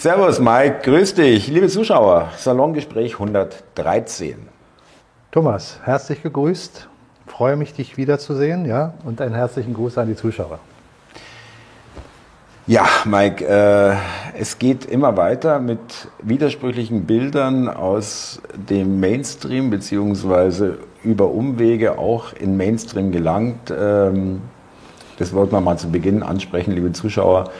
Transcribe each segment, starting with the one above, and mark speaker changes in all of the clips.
Speaker 1: Servus Mike, grüß dich. Liebe Zuschauer, Salongespräch 113.
Speaker 2: Thomas, herzlich gegrüßt. Freue mich, dich wiederzusehen, ja, und einen herzlichen Gruß an die Zuschauer.
Speaker 1: Ja, Mike, äh, es geht immer weiter mit widersprüchlichen Bildern aus dem Mainstream, beziehungsweise über Umwege auch in Mainstream gelangt. Ähm, das wollten wir mal zu Beginn ansprechen, liebe Zuschauer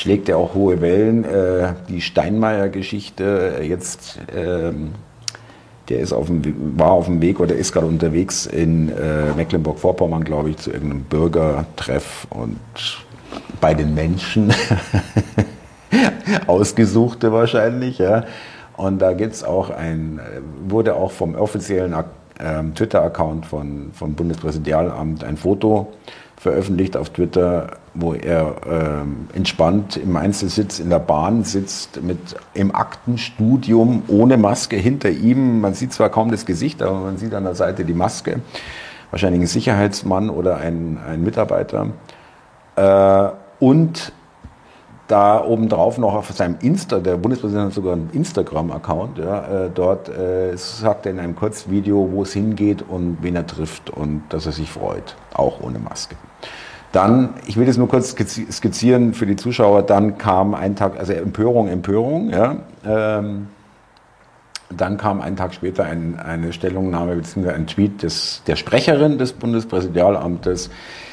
Speaker 1: schlägt er auch hohe Wellen. Äh, die Steinmeier-Geschichte, äh, jetzt, ähm, der ist auf dem, war auf dem Weg oder ist gerade unterwegs in äh, Mecklenburg-Vorpommern, glaube ich, zu irgendeinem Bürgertreff und bei den Menschen. Ausgesuchte wahrscheinlich, ja. Und da gibt's auch ein, wurde auch vom offiziellen ähm, Twitter-Account von, vom Bundespräsidialamt ein Foto veröffentlicht auf Twitter, wo er ähm, entspannt im Einzelsitz in der Bahn sitzt, mit im Aktenstudium ohne Maske hinter ihm. Man sieht zwar kaum das Gesicht, aber man sieht an der Seite die Maske. Wahrscheinlich ein Sicherheitsmann oder ein, ein Mitarbeiter. Äh, und da obendrauf noch auf seinem Insta, der Bundespräsident hat sogar einen Instagram-Account, ja, äh, dort äh, sagt er in einem Kurzvideo, wo es hingeht und wen er trifft und dass er sich freut, auch ohne Maske. Dann, ich will das nur kurz skizzieren für die Zuschauer, dann kam ein Tag, also Empörung, Empörung, ja, ähm, dann kam einen Tag später ein, eine Stellungnahme bzw. ein Tweet des, der Sprecherin des Bundespräsidialamtes,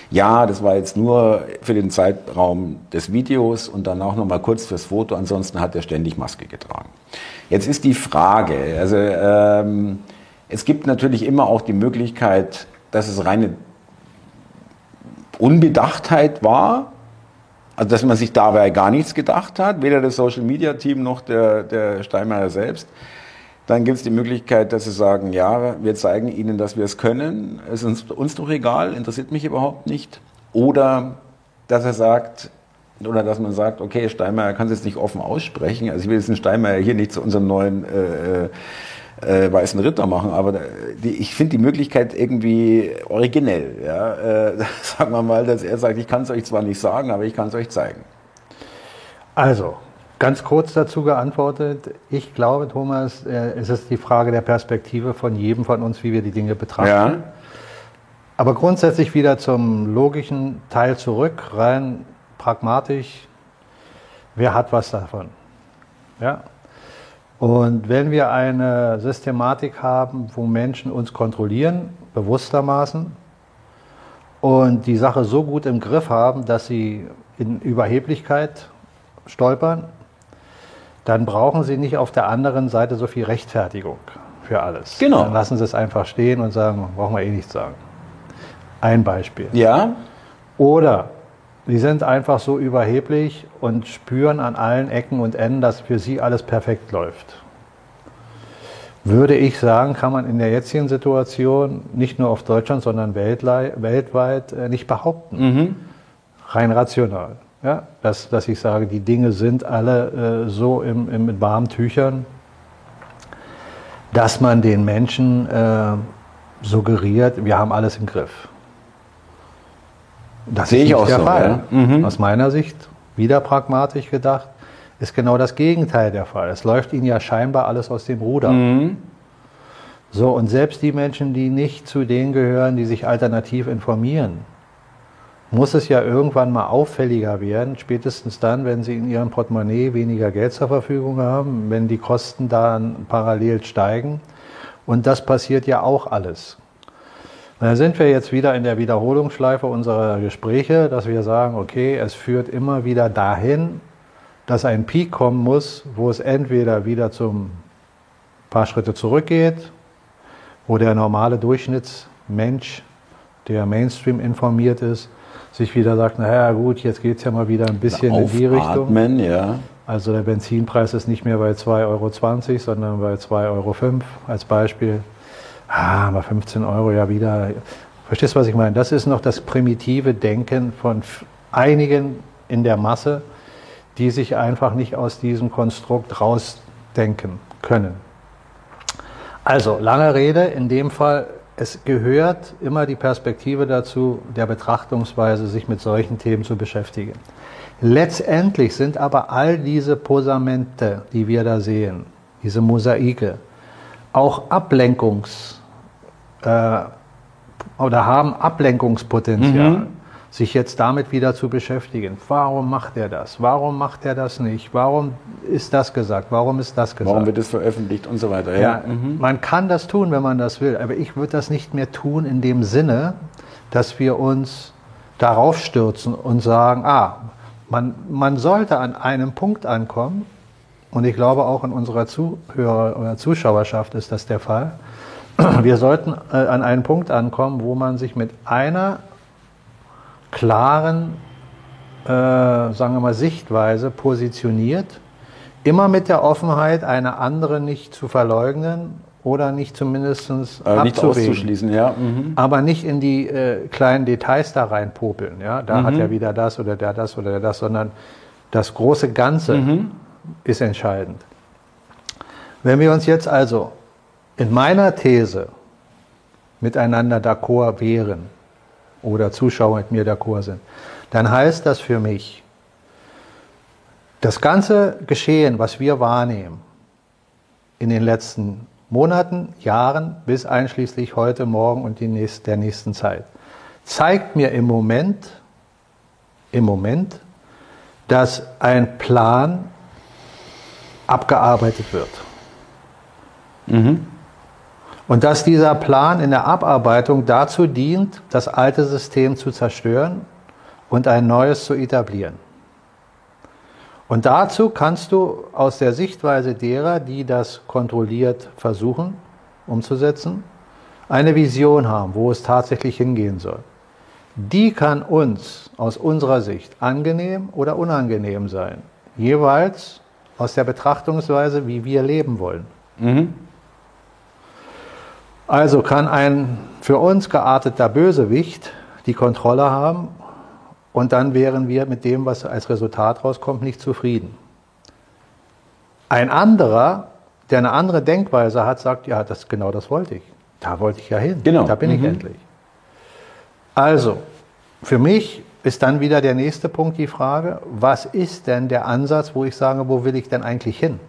Speaker 1: ja, das war jetzt nur für den Zeitraum des Videos und dann auch noch mal kurz fürs Foto. Ansonsten hat er ständig Maske getragen. Jetzt ist die Frage, also ähm, es gibt natürlich immer auch die Möglichkeit, dass es reine Unbedachtheit war, also dass man sich dabei gar nichts gedacht hat, weder das Social Media Team noch der, der Steinmeier selbst. Dann gibt es die Möglichkeit, dass sie sagen, ja, wir zeigen Ihnen, dass wir es können. Es ist uns doch egal, interessiert mich überhaupt nicht. Oder dass er sagt, oder dass man sagt, okay, Steinmeier kann es jetzt nicht offen aussprechen. Also ich will jetzt einen Steinmeier hier nicht zu unserem neuen äh, äh, weißen Ritter machen, aber die, ich finde die Möglichkeit irgendwie originell. Ja? Äh, sagen wir mal, dass er sagt, ich kann es euch zwar nicht sagen, aber ich kann es euch zeigen.
Speaker 2: Also, Ganz kurz dazu geantwortet. Ich glaube, Thomas, äh, es ist die Frage der Perspektive von jedem von uns, wie wir die Dinge betrachten. Ja. Aber grundsätzlich wieder zum logischen Teil zurück, rein pragmatisch. Wer hat was davon? Ja. Und wenn wir eine Systematik haben, wo Menschen uns kontrollieren, bewusstermaßen, und die Sache so gut im Griff haben, dass sie in Überheblichkeit stolpern, dann brauchen Sie nicht auf der anderen Seite so viel Rechtfertigung für alles.
Speaker 1: Genau.
Speaker 2: Dann lassen Sie es einfach stehen und sagen, brauchen wir eh nichts sagen. Ein Beispiel.
Speaker 1: Ja.
Speaker 2: Oder Sie sind einfach so überheblich und spüren an allen Ecken und Enden, dass für Sie alles perfekt läuft. Würde ich sagen, kann man in der jetzigen Situation nicht nur auf Deutschland, sondern weltweit äh, nicht behaupten. Mhm. Rein rational. Ja, dass, dass ich sage, die Dinge sind alle äh, so im, im, mit warmen Tüchern, dass man den Menschen äh, suggeriert, wir haben alles im Griff.
Speaker 1: Das sehe ich auch der so. Fall.
Speaker 2: Ja. Mhm. Aus meiner Sicht, wieder pragmatisch gedacht, ist genau das Gegenteil der Fall. Es läuft ihnen ja scheinbar alles aus dem Ruder. Mhm. So, und selbst die Menschen, die nicht zu denen gehören, die sich alternativ informieren, muss es ja irgendwann mal auffälliger werden, spätestens dann, wenn Sie in Ihrem Portemonnaie weniger Geld zur Verfügung haben, wenn die Kosten dann parallel steigen. Und das passiert ja auch alles. Da sind wir jetzt wieder in der Wiederholungsschleife unserer Gespräche, dass wir sagen, okay, es führt immer wieder dahin, dass ein Peak kommen muss, wo es entweder wieder zum paar Schritte zurückgeht, wo der normale Durchschnittsmensch, der Mainstream informiert ist, sich wieder sagt, naja gut, jetzt geht es ja mal wieder ein bisschen in die Richtung.
Speaker 1: Ja.
Speaker 2: Also der Benzinpreis ist nicht mehr bei 2,20 Euro, sondern bei 2,05 Euro als Beispiel. Ah, mal 15 Euro ja wieder. Verstehst du, was ich meine? Das ist noch das primitive Denken von einigen in der Masse, die sich einfach nicht aus diesem Konstrukt rausdenken können. Also, lange Rede, in dem Fall es gehört immer die Perspektive dazu, der Betrachtungsweise, sich mit solchen Themen zu beschäftigen. Letztendlich sind aber all diese Posamente, die wir da sehen, diese Mosaike, auch Ablenkungs- äh, oder haben Ablenkungspotenzial. Mhm sich jetzt damit wieder zu beschäftigen. Warum macht er das? Warum macht er das nicht? Warum ist das gesagt? Warum ist das gesagt?
Speaker 1: Warum wird es veröffentlicht und so weiter?
Speaker 2: Ja, ja mhm. man kann das tun, wenn man das will, aber ich würde das nicht mehr tun in dem Sinne, dass wir uns darauf stürzen und sagen, ah, man, man sollte an einem Punkt ankommen, und ich glaube auch in unserer Zuhörer oder Zuschauerschaft ist das der Fall. Wir sollten äh, an einen Punkt ankommen, wo man sich mit einer klaren, äh, sagen wir mal, Sichtweise positioniert, immer mit der Offenheit, eine andere nicht zu verleugnen oder nicht zumindest
Speaker 1: äh, nicht auszuschließen, ja. Mhm.
Speaker 2: Aber nicht in die äh, kleinen Details da reinpopeln. Ja? Da mhm. hat er wieder das oder der das oder der das, sondern das große Ganze mhm. Ist entscheidend. Wenn wir uns jetzt also in meiner These miteinander d'accord wären, oder Zuschauer mit mir d'accord sind, dann heißt das für mich, das ganze Geschehen, was wir wahrnehmen in den letzten Monaten, Jahren bis einschließlich heute, morgen und die nächste, der nächsten Zeit, zeigt mir im Moment, im Moment, dass ein Plan abgearbeitet wird. Mhm. Und dass dieser Plan in der Abarbeitung dazu dient, das alte System zu zerstören und ein neues zu etablieren. Und dazu kannst du aus der Sichtweise derer, die das kontrolliert versuchen umzusetzen, eine Vision haben, wo es tatsächlich hingehen soll. Die kann uns aus unserer Sicht angenehm oder unangenehm sein, jeweils aus der Betrachtungsweise, wie wir leben wollen. Mhm. Also kann ein für uns gearteter Bösewicht die Kontrolle haben und dann wären wir mit dem, was als Resultat rauskommt, nicht zufrieden. Ein anderer, der eine andere Denkweise hat, sagt, ja, das, genau das wollte ich. Da wollte ich ja hin. Genau. Da bin mhm. ich endlich. Also, für mich ist dann wieder der nächste Punkt die Frage, was ist denn der Ansatz, wo ich sage, wo will ich denn eigentlich hin?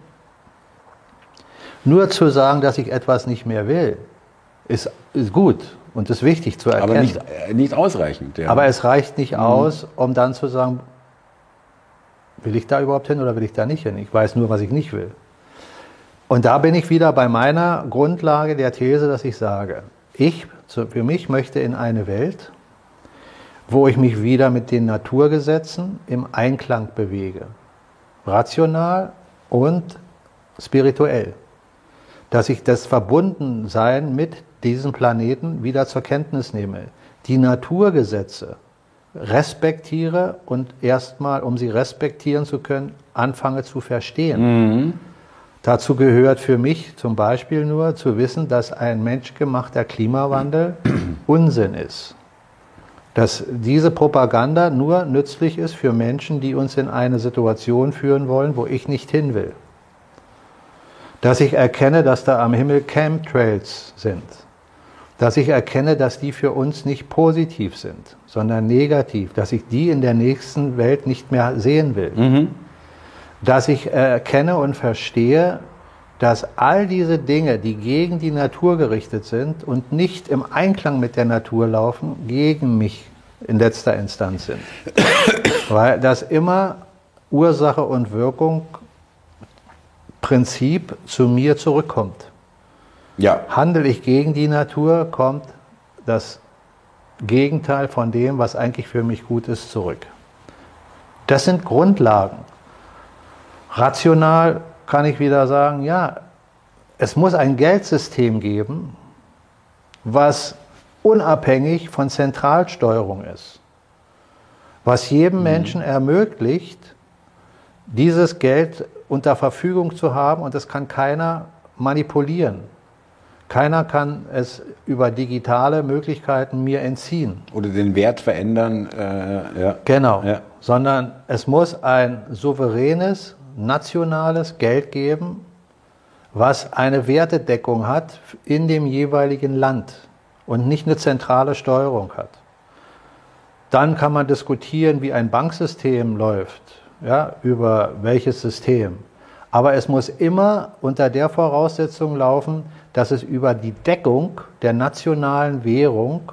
Speaker 2: Nur zu sagen, dass ich etwas nicht mehr will, ist, ist gut und ist wichtig zu erkennen.
Speaker 1: Aber nicht, äh, nicht ausreichend.
Speaker 2: Ja. Aber es reicht nicht mhm. aus, um dann zu sagen, will ich da überhaupt hin oder will ich da nicht hin? Ich weiß nur, was ich nicht will. Und da bin ich wieder bei meiner Grundlage der These, dass ich sage, ich für mich möchte in eine Welt, wo ich mich wieder mit den Naturgesetzen im Einklang bewege. Rational und spirituell. Dass ich das Verbundensein mit diesen Planeten wieder zur Kenntnis nehme, die Naturgesetze respektiere und erstmal, um sie respektieren zu können, anfange zu verstehen. Mhm. Dazu gehört für mich zum Beispiel nur zu wissen, dass ein menschgemachter Klimawandel Unsinn ist. Dass diese Propaganda nur nützlich ist für Menschen, die uns in eine Situation führen wollen, wo ich nicht hin will. Dass ich erkenne, dass da am Himmel Chemtrails sind dass ich erkenne, dass die für uns nicht positiv sind, sondern negativ, dass ich die in der nächsten Welt nicht mehr sehen will. Mhm. Dass ich erkenne und verstehe, dass all diese Dinge, die gegen die Natur gerichtet sind und nicht im Einklang mit der Natur laufen, gegen mich in letzter Instanz sind. Weil das immer Ursache und Wirkung Prinzip zu mir zurückkommt. Ja. Handle ich gegen die Natur, kommt das Gegenteil von dem, was eigentlich für mich gut ist, zurück. Das sind Grundlagen. Rational kann ich wieder sagen, ja, es muss ein Geldsystem geben, was unabhängig von Zentralsteuerung ist, was jedem mhm. Menschen ermöglicht, dieses Geld unter Verfügung zu haben und das kann keiner manipulieren. Keiner kann es über digitale Möglichkeiten mir entziehen.
Speaker 1: Oder den Wert verändern. Äh,
Speaker 2: ja. Genau, ja. sondern es muss ein souveränes, nationales Geld geben, was eine Wertedeckung hat in dem jeweiligen Land und nicht eine zentrale Steuerung hat. Dann kann man diskutieren, wie ein Banksystem läuft, ja, über welches System. Aber es muss immer unter der Voraussetzung laufen, dass es über die Deckung der nationalen Währung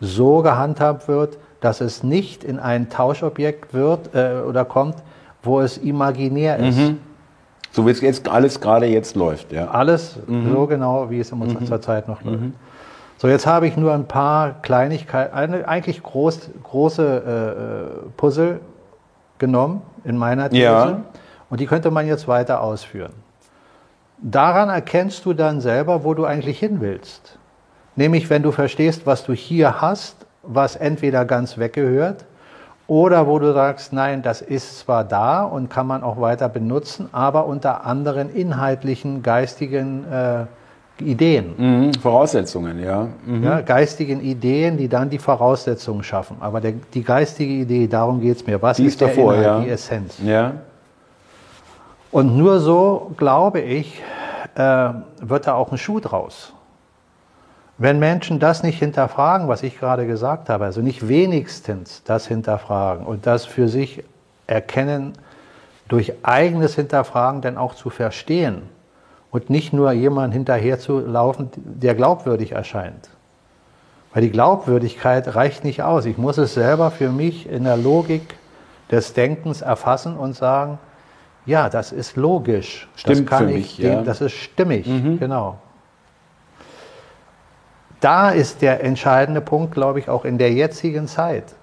Speaker 2: so gehandhabt wird, dass es nicht in ein Tauschobjekt wird äh, oder kommt, wo es imaginär ist. Mhm.
Speaker 1: So wie es jetzt alles gerade jetzt läuft, ja.
Speaker 2: Alles mhm. so genau, wie es in unserer mhm. Zeit noch läuft. Mhm. So, jetzt habe ich nur ein paar Kleinigkeiten, eigentlich groß, große äh, Puzzle genommen in meiner These. Ja. Und die könnte man jetzt weiter ausführen. Daran erkennst du dann selber, wo du eigentlich hin willst. Nämlich, wenn du verstehst, was du hier hast, was entweder ganz weggehört oder wo du sagst, nein, das ist zwar da und kann man auch weiter benutzen, aber unter anderen inhaltlichen, geistigen äh, Ideen.
Speaker 1: Mhm, Voraussetzungen, ja.
Speaker 2: Mhm. ja. Geistigen Ideen, die dann die Voraussetzungen schaffen. Aber der, die geistige Idee, darum geht es mir. Was die ist, der davor, Inhalt, ja. die Essenz?
Speaker 1: Ja.
Speaker 2: Und nur so, glaube ich, äh, wird da auch ein Schuh draus. Wenn Menschen das nicht hinterfragen, was ich gerade gesagt habe, also nicht wenigstens das hinterfragen und das für sich erkennen, durch eigenes Hinterfragen dann auch zu verstehen, und nicht nur jemand hinterher zu laufen, der glaubwürdig erscheint. Weil die Glaubwürdigkeit reicht nicht aus. Ich muss es selber für mich in der Logik des Denkens erfassen und sagen, ja, das ist logisch.
Speaker 1: Stimmt das kann für mich, ja.
Speaker 2: Das ist stimmig, mhm. genau. Da ist der entscheidende Punkt, glaube ich, auch in der jetzigen Zeit.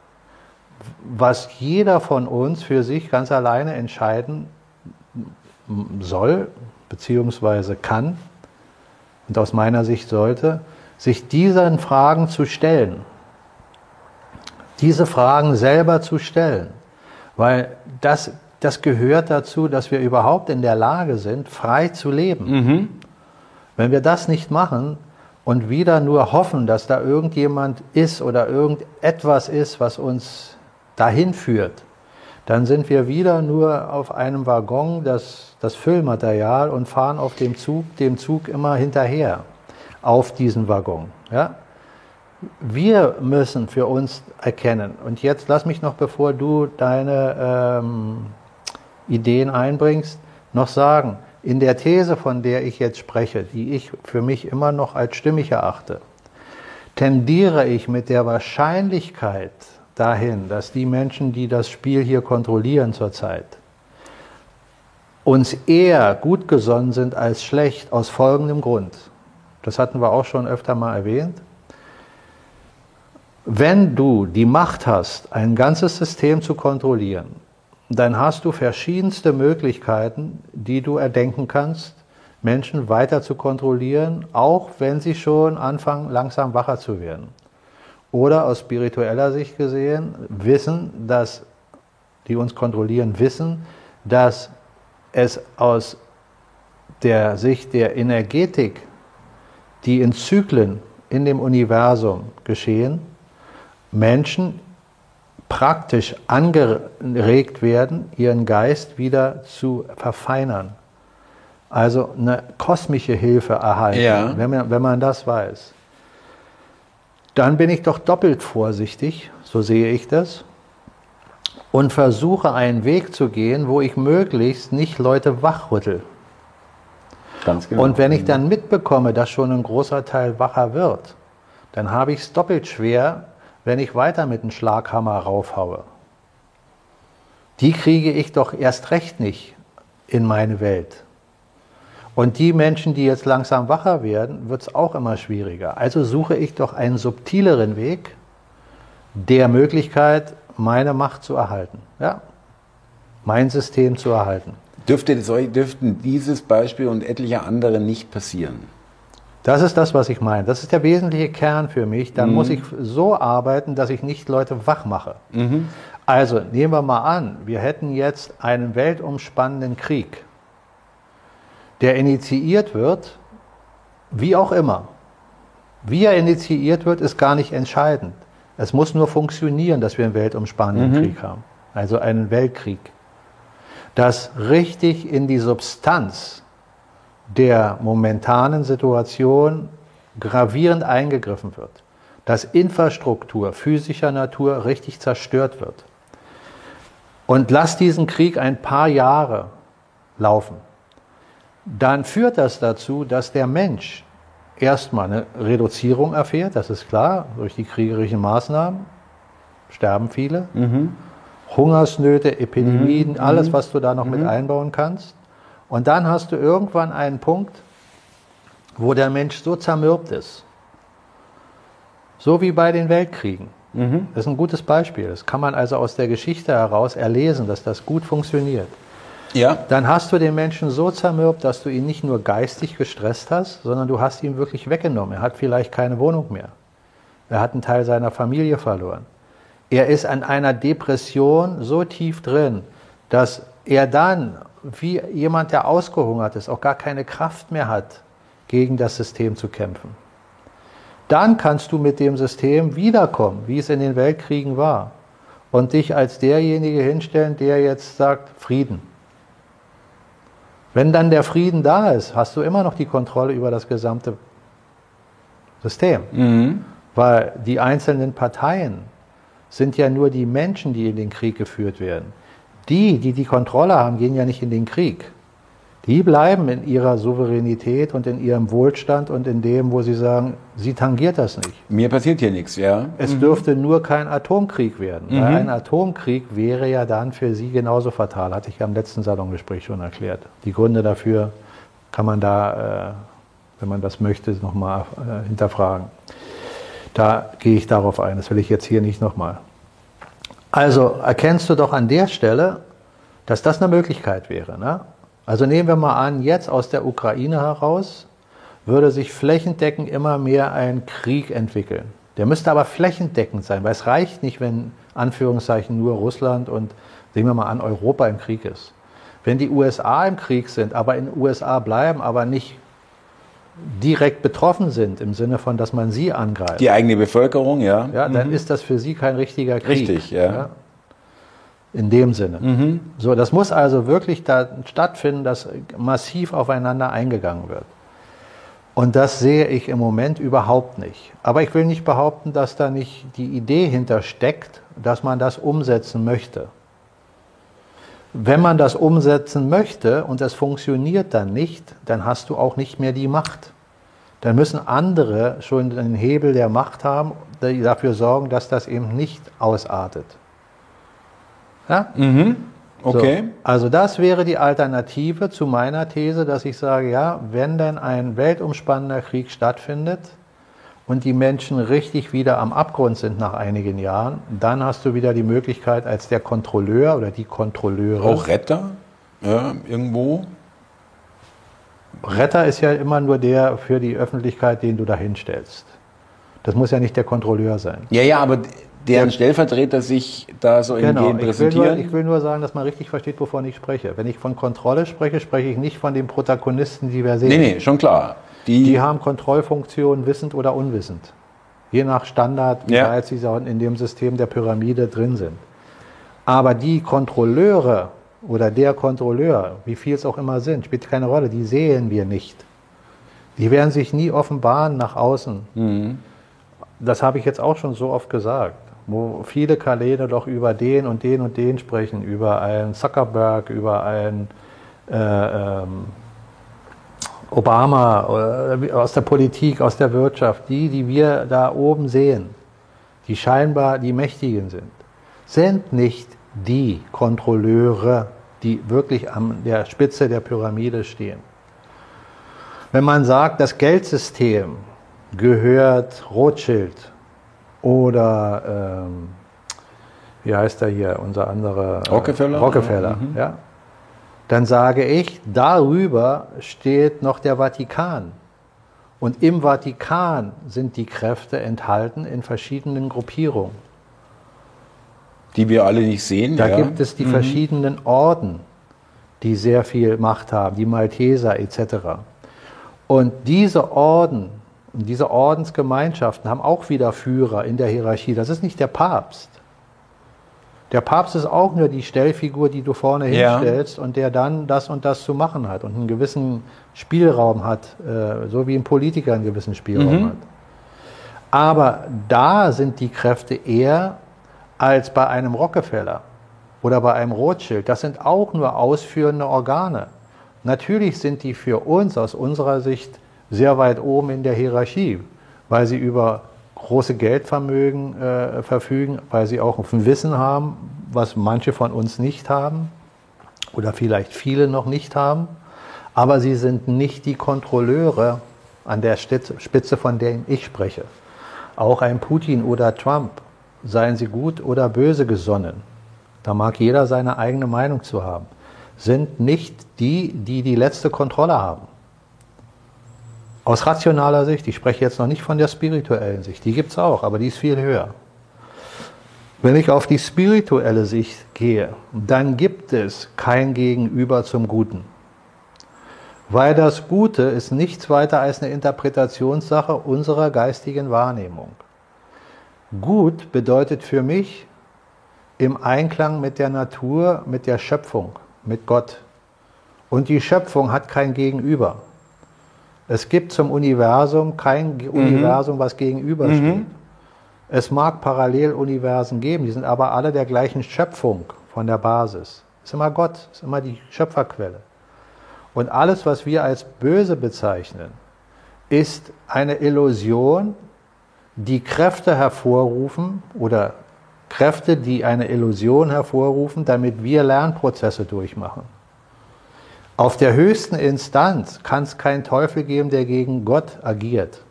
Speaker 2: Was jeder von uns für sich ganz alleine entscheiden soll, beziehungsweise kann und aus meiner Sicht sollte, sich diesen Fragen zu stellen. Diese Fragen selber zu stellen. Weil das, das gehört dazu, dass wir überhaupt in der Lage sind, frei zu leben. Mhm. Wenn wir das nicht machen und wieder nur hoffen, dass da irgendjemand ist oder irgendetwas ist, was uns dahin führt, dann sind wir wieder nur auf einem Waggon, das, das Füllmaterial, und fahren auf dem Zug, dem Zug immer hinterher auf diesen Waggon. Ja? Wir müssen für uns erkennen, und jetzt lass mich noch, bevor du deine ähm, Ideen einbringst, noch sagen, in der These, von der ich jetzt spreche, die ich für mich immer noch als stimmig erachte, tendiere ich mit der Wahrscheinlichkeit, dahin, dass die Menschen, die das Spiel hier kontrollieren zurzeit, uns eher gut gesonnen sind als schlecht aus folgendem Grund. Das hatten wir auch schon öfter mal erwähnt. Wenn du die Macht hast, ein ganzes System zu kontrollieren, dann hast du verschiedenste Möglichkeiten, die du erdenken kannst, Menschen weiter zu kontrollieren, auch wenn sie schon anfangen, langsam wacher zu werden. Oder aus spiritueller Sicht gesehen wissen, dass die uns kontrollieren, wissen, dass es aus der Sicht der Energetik, die in Zyklen in dem Universum geschehen, Menschen praktisch angeregt werden, ihren Geist wieder zu verfeinern. Also eine kosmische Hilfe erhalten, ja. wenn, man, wenn man das weiß dann bin ich doch doppelt vorsichtig, so sehe ich das, und versuche einen Weg zu gehen, wo ich möglichst nicht Leute wachrüttel. Ganz genau. Und wenn ich dann mitbekomme, dass schon ein großer Teil wacher wird, dann habe ich es doppelt schwer, wenn ich weiter mit einem Schlaghammer raufhaue. Die kriege ich doch erst recht nicht in meine Welt. Und die Menschen, die jetzt langsam wacher werden, wird es auch immer schwieriger. Also suche ich doch einen subtileren Weg der Möglichkeit, meine Macht zu erhalten. Ja? Mein System zu erhalten.
Speaker 1: Dürfte, dürften dieses Beispiel und etliche andere nicht passieren?
Speaker 2: Das ist das, was ich meine. Das ist der wesentliche Kern für mich. Dann mhm. muss ich so arbeiten, dass ich nicht Leute wach mache. Mhm. Also nehmen wir mal an, wir hätten jetzt einen weltumspannenden Krieg der initiiert wird, wie auch immer. Wie er initiiert wird, ist gar nicht entscheidend. Es muss nur funktionieren, dass wir einen weltumspannenden mhm. Krieg haben. Also einen Weltkrieg. Das richtig in die Substanz der momentanen Situation gravierend eingegriffen wird, dass Infrastruktur physischer Natur richtig zerstört wird. Und lass diesen Krieg ein paar Jahre laufen. Dann führt das dazu, dass der Mensch erstmal eine Reduzierung erfährt, das ist klar, durch die kriegerischen Maßnahmen sterben viele. Mhm. Hungersnöte, Epidemien, mhm. alles, was du da noch mhm. mit einbauen kannst. Und dann hast du irgendwann einen Punkt, wo der Mensch so zermürbt ist. So wie bei den Weltkriegen. Mhm. Das ist ein gutes Beispiel. Das kann man also aus der Geschichte heraus erlesen, dass das gut funktioniert. Ja. Dann hast du den Menschen so zermürbt, dass du ihn nicht nur geistig gestresst hast, sondern du hast ihn wirklich weggenommen. Er hat vielleicht keine Wohnung mehr. Er hat einen Teil seiner Familie verloren. Er ist an einer Depression so tief drin, dass er dann, wie jemand, der ausgehungert ist, auch gar keine Kraft mehr hat, gegen das System zu kämpfen. Dann kannst du mit dem System wiederkommen, wie es in den Weltkriegen war, und dich als derjenige hinstellen, der jetzt sagt, Frieden. Wenn dann der Frieden da ist, hast du immer noch die Kontrolle über das gesamte System. Mhm. Weil die einzelnen Parteien sind ja nur die Menschen, die in den Krieg geführt werden. Die, die die Kontrolle haben, gehen ja nicht in den Krieg. Die bleiben in ihrer Souveränität und in ihrem Wohlstand und in dem, wo sie sagen, sie tangiert das nicht.
Speaker 1: Mir passiert hier nichts, ja.
Speaker 2: Es mhm. dürfte nur kein Atomkrieg werden. Mhm. Weil ein Atomkrieg wäre ja dann für sie genauso fatal, hatte ich ja im letzten Salongespräch schon erklärt. Die Gründe dafür kann man da, äh, wenn man das möchte, nochmal äh, hinterfragen. Da gehe ich darauf ein, das will ich jetzt hier nicht nochmal. Also erkennst du doch an der Stelle, dass das eine Möglichkeit wäre. Ne? Also nehmen wir mal an, jetzt aus der Ukraine heraus würde sich flächendeckend immer mehr ein Krieg entwickeln. Der müsste aber flächendeckend sein, weil es reicht nicht, wenn Anführungszeichen nur Russland und sehen wir mal an, Europa im Krieg ist. Wenn die USA im Krieg sind, aber in den USA bleiben, aber nicht direkt betroffen sind, im Sinne von, dass man sie angreift.
Speaker 1: Die eigene Bevölkerung, ja.
Speaker 2: Ja, dann mhm. ist das für sie kein richtiger Krieg.
Speaker 1: Richtig, ja. ja
Speaker 2: in dem Sinne. Mhm. So, das muss also wirklich da stattfinden, dass massiv aufeinander eingegangen wird. Und das sehe ich im Moment überhaupt nicht. Aber ich will nicht behaupten, dass da nicht die Idee hintersteckt, dass man das umsetzen möchte. Wenn man das umsetzen möchte und es funktioniert dann nicht, dann hast du auch nicht mehr die Macht. Dann müssen andere schon den Hebel der Macht haben, die dafür sorgen, dass das eben nicht ausartet. Ja? Mhm. Okay. So, also das wäre die Alternative zu meiner These, dass ich sage, ja, wenn denn ein weltumspannender Krieg stattfindet und die Menschen richtig wieder am Abgrund sind nach einigen Jahren, dann hast du wieder die Möglichkeit als der Kontrolleur oder die Kontrolleure.
Speaker 1: Auch Retter? Ja, irgendwo?
Speaker 2: Retter ist ja immer nur der für die Öffentlichkeit, den du da hinstellst. Das muss ja nicht der Kontrolleur sein.
Speaker 1: Ja, ja, aber deren Stellvertreter sich da so genau. in präsentieren.
Speaker 2: Ich will, nur, ich will nur sagen, dass man richtig versteht, wovon ich spreche. Wenn ich von Kontrolle spreche, spreche ich nicht von den Protagonisten, die wir sehen.
Speaker 1: Nee, nee, schon klar.
Speaker 2: Die, die haben Kontrollfunktionen wissend oder unwissend. Je nach Standard, wie ja. weit sie in dem System der Pyramide drin sind. Aber die Kontrolleure oder der Kontrolleur, wie viel es auch immer sind, spielt keine Rolle, die sehen wir nicht. Die werden sich nie offenbaren nach außen. Mhm. Das habe ich jetzt auch schon so oft gesagt wo viele Kanäle doch über den und den und den sprechen, über einen Zuckerberg, über einen äh, ähm, Obama, äh, aus der Politik, aus der Wirtschaft, die, die wir da oben sehen, die scheinbar die Mächtigen sind, sind nicht die Kontrolleure, die wirklich an der Spitze der Pyramide stehen. Wenn man sagt, das Geldsystem gehört Rothschild, oder ähm, wie heißt er hier, unser anderer
Speaker 1: äh, Rockefeller?
Speaker 2: Rockefeller, mhm. ja. Dann sage ich, darüber steht noch der Vatikan. Und im Vatikan sind die Kräfte enthalten in verschiedenen Gruppierungen.
Speaker 1: Die wir alle nicht sehen.
Speaker 2: Da ja. gibt es die mhm. verschiedenen Orden, die sehr viel Macht haben, die Malteser etc. Und diese Orden und diese Ordensgemeinschaften haben auch wieder Führer in der Hierarchie. Das ist nicht der Papst. Der Papst ist auch nur die Stellfigur, die du vorne
Speaker 1: Ja.
Speaker 2: hinstellst und der dann das und das zu machen hat und einen gewissen Spielraum hat, äh, so wie ein Politiker einen gewissen Spielraum
Speaker 1: Mhm.
Speaker 2: hat. Aber da sind die Kräfte eher als bei einem Rockefeller oder bei einem Rothschild. Das sind auch nur ausführende Organe. Natürlich sind die für uns aus unserer Sicht sehr weit oben in der Hierarchie, weil sie über große Geldvermögen äh, verfügen, weil sie auch ein Wissen haben, was manche von uns nicht haben oder vielleicht viele noch nicht haben. Aber sie sind nicht die Kontrolleure an der Spitze, von denen ich spreche. Auch ein Putin oder Trump, seien sie gut oder böse gesonnen, da mag jeder seine eigene Meinung zu haben, sind nicht die, die die letzte Kontrolle haben. Aus rationaler Sicht, ich spreche jetzt noch nicht von der spirituellen Sicht, die gibt es auch, aber die ist viel höher. Wenn ich auf die spirituelle Sicht gehe, dann gibt es kein Gegenüber zum Guten. Weil das Gute ist nichts weiter als eine Interpretationssache unserer geistigen Wahrnehmung. Gut bedeutet für mich im Einklang mit der Natur, mit der Schöpfung, mit Gott. Und die Schöpfung hat kein Gegenüber. Es gibt zum Universum kein Ge- Universum, was gegenübersteht. Es mag Paralleluniversen geben, die sind aber alle der gleichen Schöpfung von der Basis. Ist immer Gott, ist immer die Schöpferquelle. Und alles, was wir als böse bezeichnen, ist eine Illusion, die Kräfte hervorrufen oder Kräfte, die eine Illusion hervorrufen, damit wir Lernprozesse durchmachen. Auf der höchsten Instanz kann es keinen Teufel geben, der gegen Gott agiert.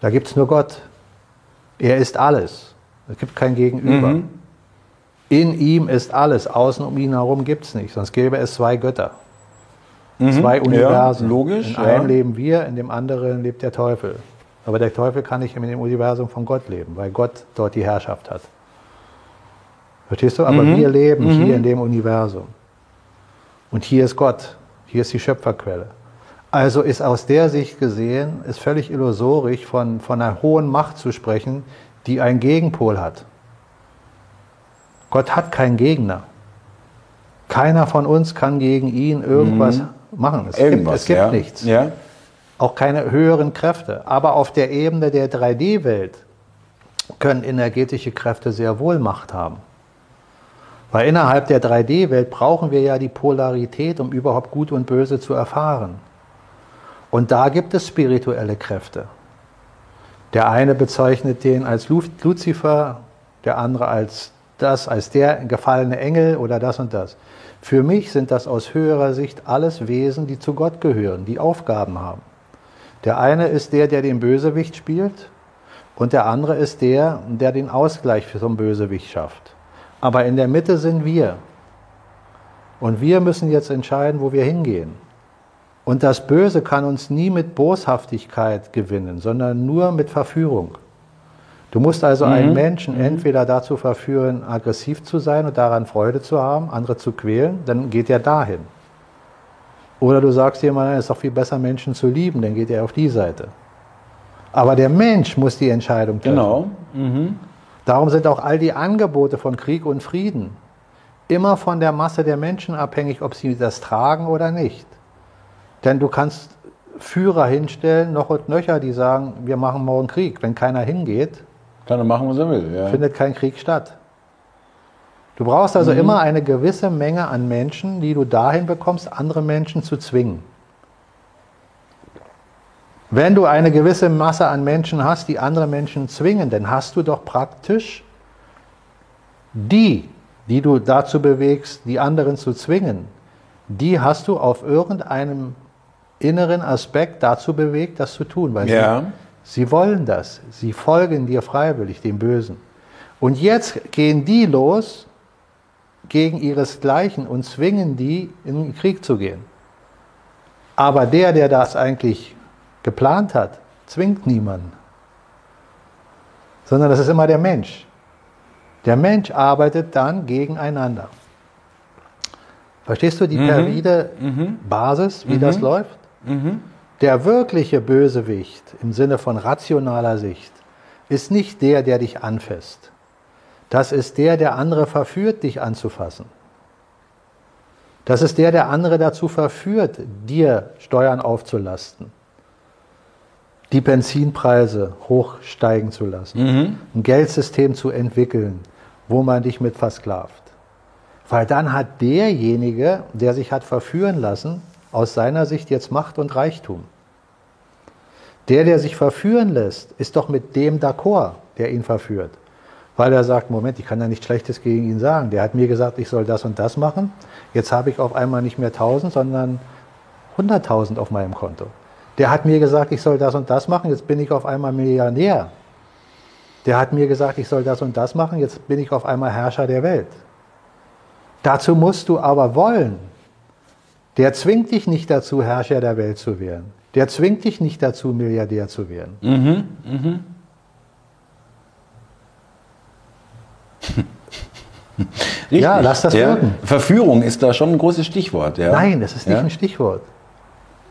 Speaker 2: Da gibt es nur Gott. Er ist alles. Es gibt kein Gegenüber.
Speaker 1: Mhm.
Speaker 2: In ihm ist alles. Außen um ihn herum gibt es nicht. Sonst gäbe es zwei Götter.
Speaker 1: Mhm.
Speaker 2: Zwei Universen.
Speaker 1: Ja, logisch.
Speaker 2: In
Speaker 1: ja.
Speaker 2: einem leben wir, in dem anderen lebt der Teufel. Aber der Teufel kann nicht in dem Universum von Gott leben, weil Gott dort die Herrschaft hat. Verstehst du? Aber
Speaker 1: Mhm.
Speaker 2: wir leben
Speaker 1: Mhm.
Speaker 2: hier in dem Universum. Und hier ist Gott. Hier ist die Schöpferquelle. Also ist aus der Sicht gesehen, ist völlig illusorisch von, von einer hohen Macht zu sprechen, die einen Gegenpol hat. Gott hat keinen Gegner. Keiner von uns kann gegen ihn irgendwas machen. Es gibt,
Speaker 1: Mhm. Irgendwas,
Speaker 2: es gibt
Speaker 1: ja.
Speaker 2: nichts
Speaker 1: Ja.
Speaker 2: auch keine höheren Kräfte. Aber auf der Ebene der 3D-Welt können energetische Kräfte sehr wohl Macht haben. Weil innerhalb der 3D-Welt brauchen wir ja die Polarität, um überhaupt Gut und Böse zu erfahren. Und da gibt es spirituelle Kräfte. Der eine bezeichnet den als Lu- Luzifer, der andere als das, als der gefallene Engel oder das und das. Für mich sind das aus höherer Sicht alles Wesen, die zu Gott gehören, die Aufgaben haben. Der eine ist der, der den Bösewicht spielt und der andere ist der, der den Ausgleich einen Bösewicht schafft. Aber in der Mitte sind wir. Und wir müssen jetzt entscheiden, wo wir hingehen. Und das Böse kann uns nie mit Boshaftigkeit gewinnen, sondern nur mit Verführung. Du musst also einen Menschen entweder dazu verführen, aggressiv zu sein und daran Freude zu haben, andere zu quälen, dann geht er dahin. Oder du sagst jemandem, es ist doch viel besser, Menschen zu lieben, dann geht er auf die Seite. Aber der Mensch muss die Entscheidung treffen.
Speaker 1: Genau.
Speaker 2: Darum sind auch all die Angebote von Krieg und Frieden immer von der Masse der Menschen abhängig, ob sie das tragen oder nicht. Denn du kannst Führer hinstellen, noch und nöcher, die sagen, wir machen morgen Krieg. Wenn keiner hingeht,
Speaker 1: Kann er machen, was er will. Ja.
Speaker 2: findet kein Krieg statt. Du brauchst also immer eine gewisse Menge an Menschen, die du dahin bekommst, andere Menschen zu zwingen. Wenn du eine gewisse Masse an Menschen hast, die andere Menschen zwingen, dann hast du doch praktisch die, die du dazu bewegst, die anderen zu zwingen, die hast du auf irgendeinem inneren Aspekt dazu bewegt, das zu tun. Weil
Speaker 1: Ja.
Speaker 2: sie, sie wollen das. Sie folgen dir freiwillig, dem Bösen. Und jetzt gehen die los gegen ihresgleichen und zwingen die, in den Krieg zu gehen. Aber der, der das eigentlich geplant hat, zwingt niemanden. Sondern das ist immer der Mensch. Der Mensch arbeitet dann gegeneinander. Verstehst du die perfide Basis, wie das läuft? Der wirkliche Bösewicht im Sinne von rationaler Sicht ist nicht der, der dich anfasst. Das ist der, der andere verführt, dich anzufassen. Das ist der, der andere dazu verführt, dir Steuern aufzulasten, die Benzinpreise hochsteigen zu lassen, mhm. ein Geldsystem zu entwickeln, wo man dich mit versklavt. Weil dann hat derjenige, der sich hat verführen lassen, aus seiner Sicht jetzt Macht und Reichtum. Der, der sich verführen lässt, ist doch mit dem d'accord, der ihn verführt. Weil er sagt, Moment, ich kann ja nichts Schlechtes gegen ihn sagen. Der hat mir gesagt, ich soll das und das machen. Jetzt habe ich auf einmal nicht mehr 1000, sondern 100.000 auf meinem Konto. Der hat mir gesagt, ich soll das und das machen. Jetzt bin ich auf einmal Millionär. Der hat mir gesagt, ich soll das und das machen. Jetzt bin ich auf einmal Herrscher der Welt. Dazu musst du aber wollen. Der zwingt dich nicht dazu, Herrscher der Welt zu werden. Der zwingt dich nicht dazu, Milliardär zu werden. Mhm, mhm.
Speaker 1: ja, lass das wirken. Verführung ist da schon ein großes Stichwort. Ja.
Speaker 2: Nein, das ist nicht ja. ein Stichwort.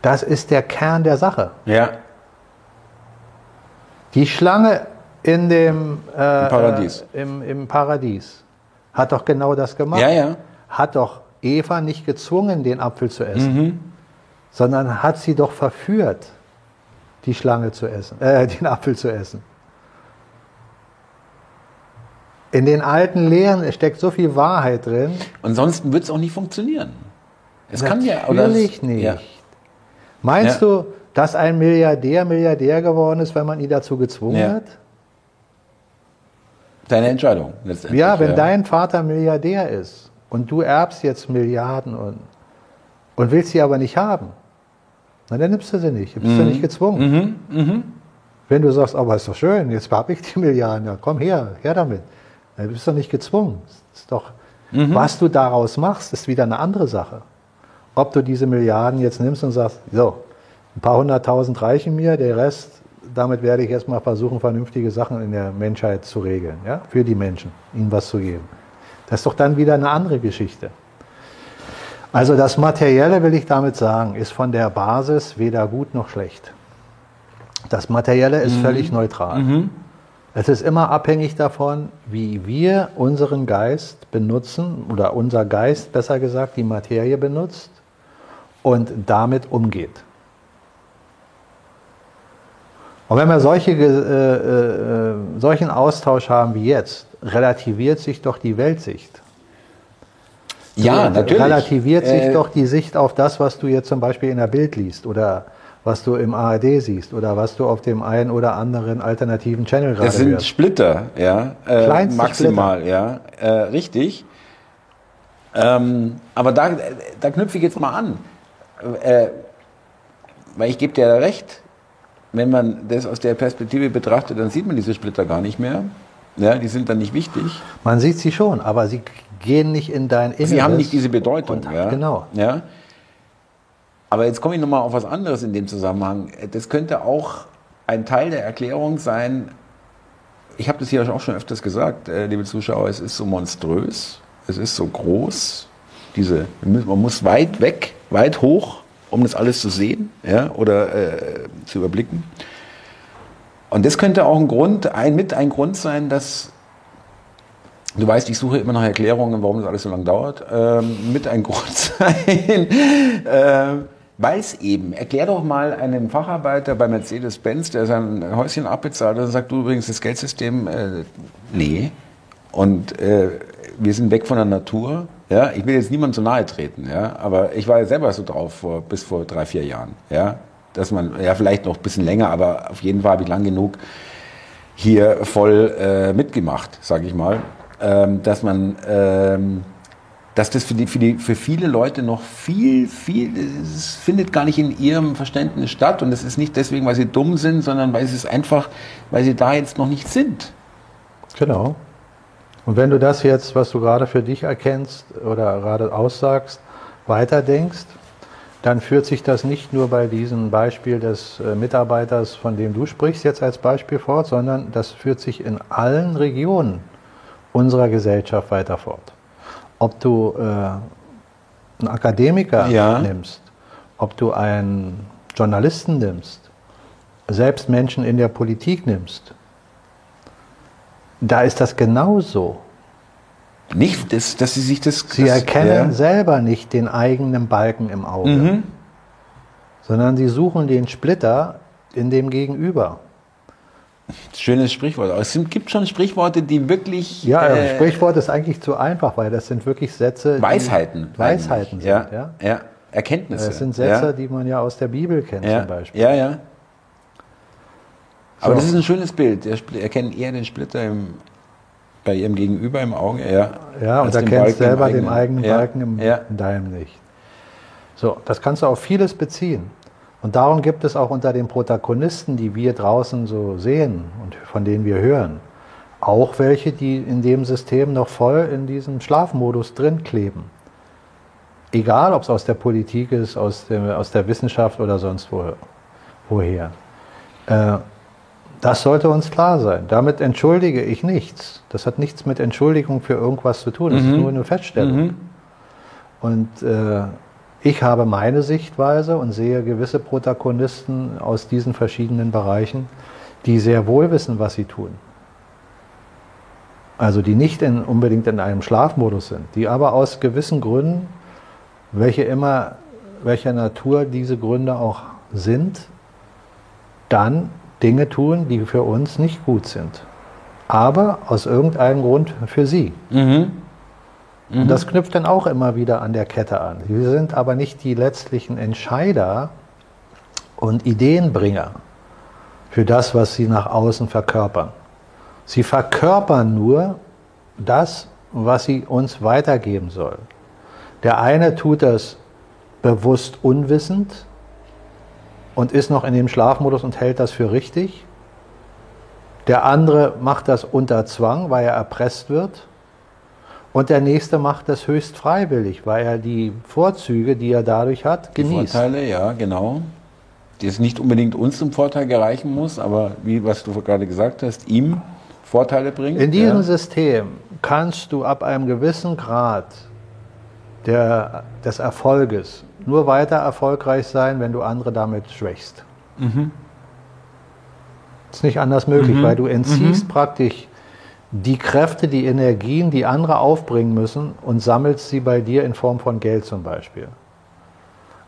Speaker 2: Das ist der Kern der Sache.
Speaker 1: Ja.
Speaker 2: Die Schlange in dem
Speaker 1: äh, Im Paradies.
Speaker 2: Äh, im, Im Paradies hat doch genau das gemacht.
Speaker 1: Ja, ja.
Speaker 2: Hat doch Eva nicht gezwungen, den Apfel zu essen, mhm. sondern hat sie doch verführt, die Schlange zu essen, äh, den Apfel zu essen. In den alten Lehren steckt so viel Wahrheit drin.
Speaker 1: Ansonsten wird es auch nicht funktionieren.
Speaker 2: Es Natürlich kann ja oder nicht. Ja. Meinst ja. du, dass ein Milliardär Milliardär geworden ist, wenn man ihn dazu gezwungen ja. hat?
Speaker 1: Deine Entscheidung
Speaker 2: letztendlich. Ja, wenn ja. dein Vater Milliardär ist und du erbst jetzt Milliarden und, und willst sie aber nicht haben, na, dann nimmst du sie nicht. Du bist mhm. ja nicht gezwungen. Mhm. Mhm. Wenn du sagst, aber ist doch schön, jetzt habe ich die Milliarden, ja, komm her, her damit. Du bist doch nicht gezwungen. Ist doch, mhm. Was du daraus machst, ist wieder eine andere Sache. Ob du diese Milliarden jetzt nimmst und sagst, so, ein paar hunderttausend reichen mir, der Rest, damit werde ich erstmal versuchen, vernünftige Sachen in der Menschheit zu regeln, ja, für die Menschen, ihnen was zu geben. Das ist doch dann wieder eine andere Geschichte. Also das Materielle, will ich damit sagen, ist von der Basis weder gut noch schlecht. Das Materielle ist mhm. völlig neutral. Mhm. Es ist immer abhängig davon, wie wir unseren Geist benutzen oder unser Geist, besser gesagt, die Materie benutzt und damit umgeht. Und wenn wir solche, äh, äh, solchen Austausch haben wie jetzt, relativiert sich doch die Weltsicht.
Speaker 1: Ja, natürlich.
Speaker 2: Relativiert sich äh, doch die Sicht auf das, was du jetzt zum Beispiel in der Bild liest oder was du im ARD siehst oder was du auf dem einen oder anderen alternativen Channel gerade
Speaker 1: Das sind hörst. Splitter, ja, äh, maximal, Splitter. ja, äh, richtig. Ähm, aber da, da knüpfe ich jetzt mal an, äh, weil ich gebe dir recht, wenn man das aus der Perspektive betrachtet, dann sieht man diese Splitter gar nicht mehr. Ja, die sind dann nicht wichtig.
Speaker 2: Man sieht sie schon, aber sie gehen nicht in dein Inneres.
Speaker 1: Sie haben nicht diese Bedeutung.
Speaker 2: Und, ja. Genau.
Speaker 1: Ja. Aber jetzt komme ich nochmal auf was anderes in dem Zusammenhang. Das könnte auch ein Teil der Erklärung sein, ich habe das hier auch schon öfters gesagt, äh, liebe Zuschauer, es ist so monströs, es ist so groß, diese, man muss weit weg, weit hoch, um das alles zu sehen ja, oder äh, zu überblicken. Und das könnte auch ein Grund, ein, mit ein Grund sein, dass, du weißt, ich suche immer nach Erklärungen, warum das alles so lange dauert, ähm, mit ein Grund sein, äh, weil es eben, erklär doch mal einem Facharbeiter bei Mercedes-Benz, der sein Häuschen abbezahlt und sagt, du übrigens, das Geldsystem, äh, nee. Und äh, wir sind weg von der Natur. Ja, ich will jetzt niemandem zu nahe treten, ja, aber ich war ja selber so drauf vor, bis vor drei, vier Jahren, ja, dass man, ja, vielleicht noch ein bisschen länger, aber auf jeden Fall habe ich lang genug hier voll äh, mitgemacht, sage ich mal, ähm, dass man ähm, dass das für, die, für, die, für viele Leute noch viel, viel, es findet gar nicht in ihrem Verständnis statt. Und das ist nicht deswegen, weil sie dumm sind, sondern weil sie es einfach, weil sie da jetzt noch nicht sind.
Speaker 2: Genau. Und wenn du das jetzt, was du gerade für dich erkennst oder gerade aussagst, weiterdenkst, dann führt sich das nicht nur bei diesem Beispiel des äh, Mitarbeiters, von dem du sprichst, jetzt als Beispiel fort, sondern das führt sich in allen Regionen unserer Gesellschaft weiter fort ob du äh, einen Akademiker ja. nimmst, ob du einen Journalisten nimmst, selbst Menschen in der Politik nimmst, da ist das genauso.
Speaker 1: Nicht, dass, dass sie sich das.
Speaker 2: Sie
Speaker 1: das,
Speaker 2: erkennen
Speaker 1: ja.
Speaker 2: selber nicht den eigenen Balken im Auge,
Speaker 1: Mhm.
Speaker 2: sondern sie suchen den Splitter in dem Gegenüber.
Speaker 1: Schönes Sprichwort. Aber es gibt schon Sprichworte, die wirklich.
Speaker 2: Ja,
Speaker 1: äh,
Speaker 2: Sprichwort ist eigentlich zu einfach, weil das sind wirklich Sätze.
Speaker 1: Weisheiten.
Speaker 2: Weisheiten sind,
Speaker 1: ja.
Speaker 2: ja.
Speaker 1: ja. Erkenntnisse.
Speaker 2: Das sind Sätze,
Speaker 1: ja.
Speaker 2: die man ja aus der Bibel kennt
Speaker 1: ja.
Speaker 2: zum Beispiel.
Speaker 1: Ja, ja. Aber
Speaker 2: So.
Speaker 1: das ist ein schönes Bild. Er erkennt eher den Splitter im, bei ihrem Gegenüber im Auge. Ja,
Speaker 2: Ja, und erkennst
Speaker 1: im
Speaker 2: selber den eigenen Balken im,
Speaker 1: Ja.
Speaker 2: in deinem nicht. So, das kannst du auf vieles beziehen. Und darum gibt es auch unter den Protagonisten, die wir draußen so sehen und von denen wir hören, auch welche, die in dem System noch voll in diesem Schlafmodus drin kleben. Egal, ob es aus der Politik ist, aus der, aus der Wissenschaft oder sonst wo, woher. Äh, das sollte uns klar sein. Damit entschuldige ich nichts. Das hat nichts mit Entschuldigung für irgendwas zu tun. Das ist nur eine Feststellung.
Speaker 1: Mhm.
Speaker 2: Und äh, ich habe meine Sichtweise und sehe gewisse Protagonisten aus diesen verschiedenen Bereichen, die sehr wohl wissen, was sie tun. Also die nicht in, unbedingt in einem Schlafmodus sind, die aber aus gewissen Gründen, welche immer, welcher Natur diese Gründe auch sind, dann Dinge tun, die für uns nicht gut sind. Aber aus irgendeinem Grund für sie.
Speaker 1: Mhm.
Speaker 2: Und das knüpft dann auch immer wieder an der Kette an. Wir sind aber nicht die letztlichen Entscheider und Ideenbringer für das, was sie nach außen verkörpern. Sie verkörpern nur das, was sie uns weitergeben sollen. Der eine tut das bewusst unwissend und ist noch in dem Schlafmodus und hält das für richtig. Der andere macht das unter Zwang, weil er erpresst wird. Und der nächste macht das höchst freiwillig, weil er die Vorzüge, die er dadurch hat,
Speaker 1: Die
Speaker 2: genießt.
Speaker 1: Vorteile, ja, genau. Die es nicht unbedingt uns zum Vorteil gereichen muss, aber wie was du gerade gesagt hast, ihm Vorteile bringt.
Speaker 2: In diesem
Speaker 1: ja.
Speaker 2: System kannst du ab einem gewissen Grad der, des Erfolges nur weiter erfolgreich sein, wenn du andere damit schwächst. Ist nicht anders möglich, weil du entziehst praktisch die Kräfte, die Energien, die andere aufbringen müssen und sammelst sie bei dir in Form von Geld zum Beispiel.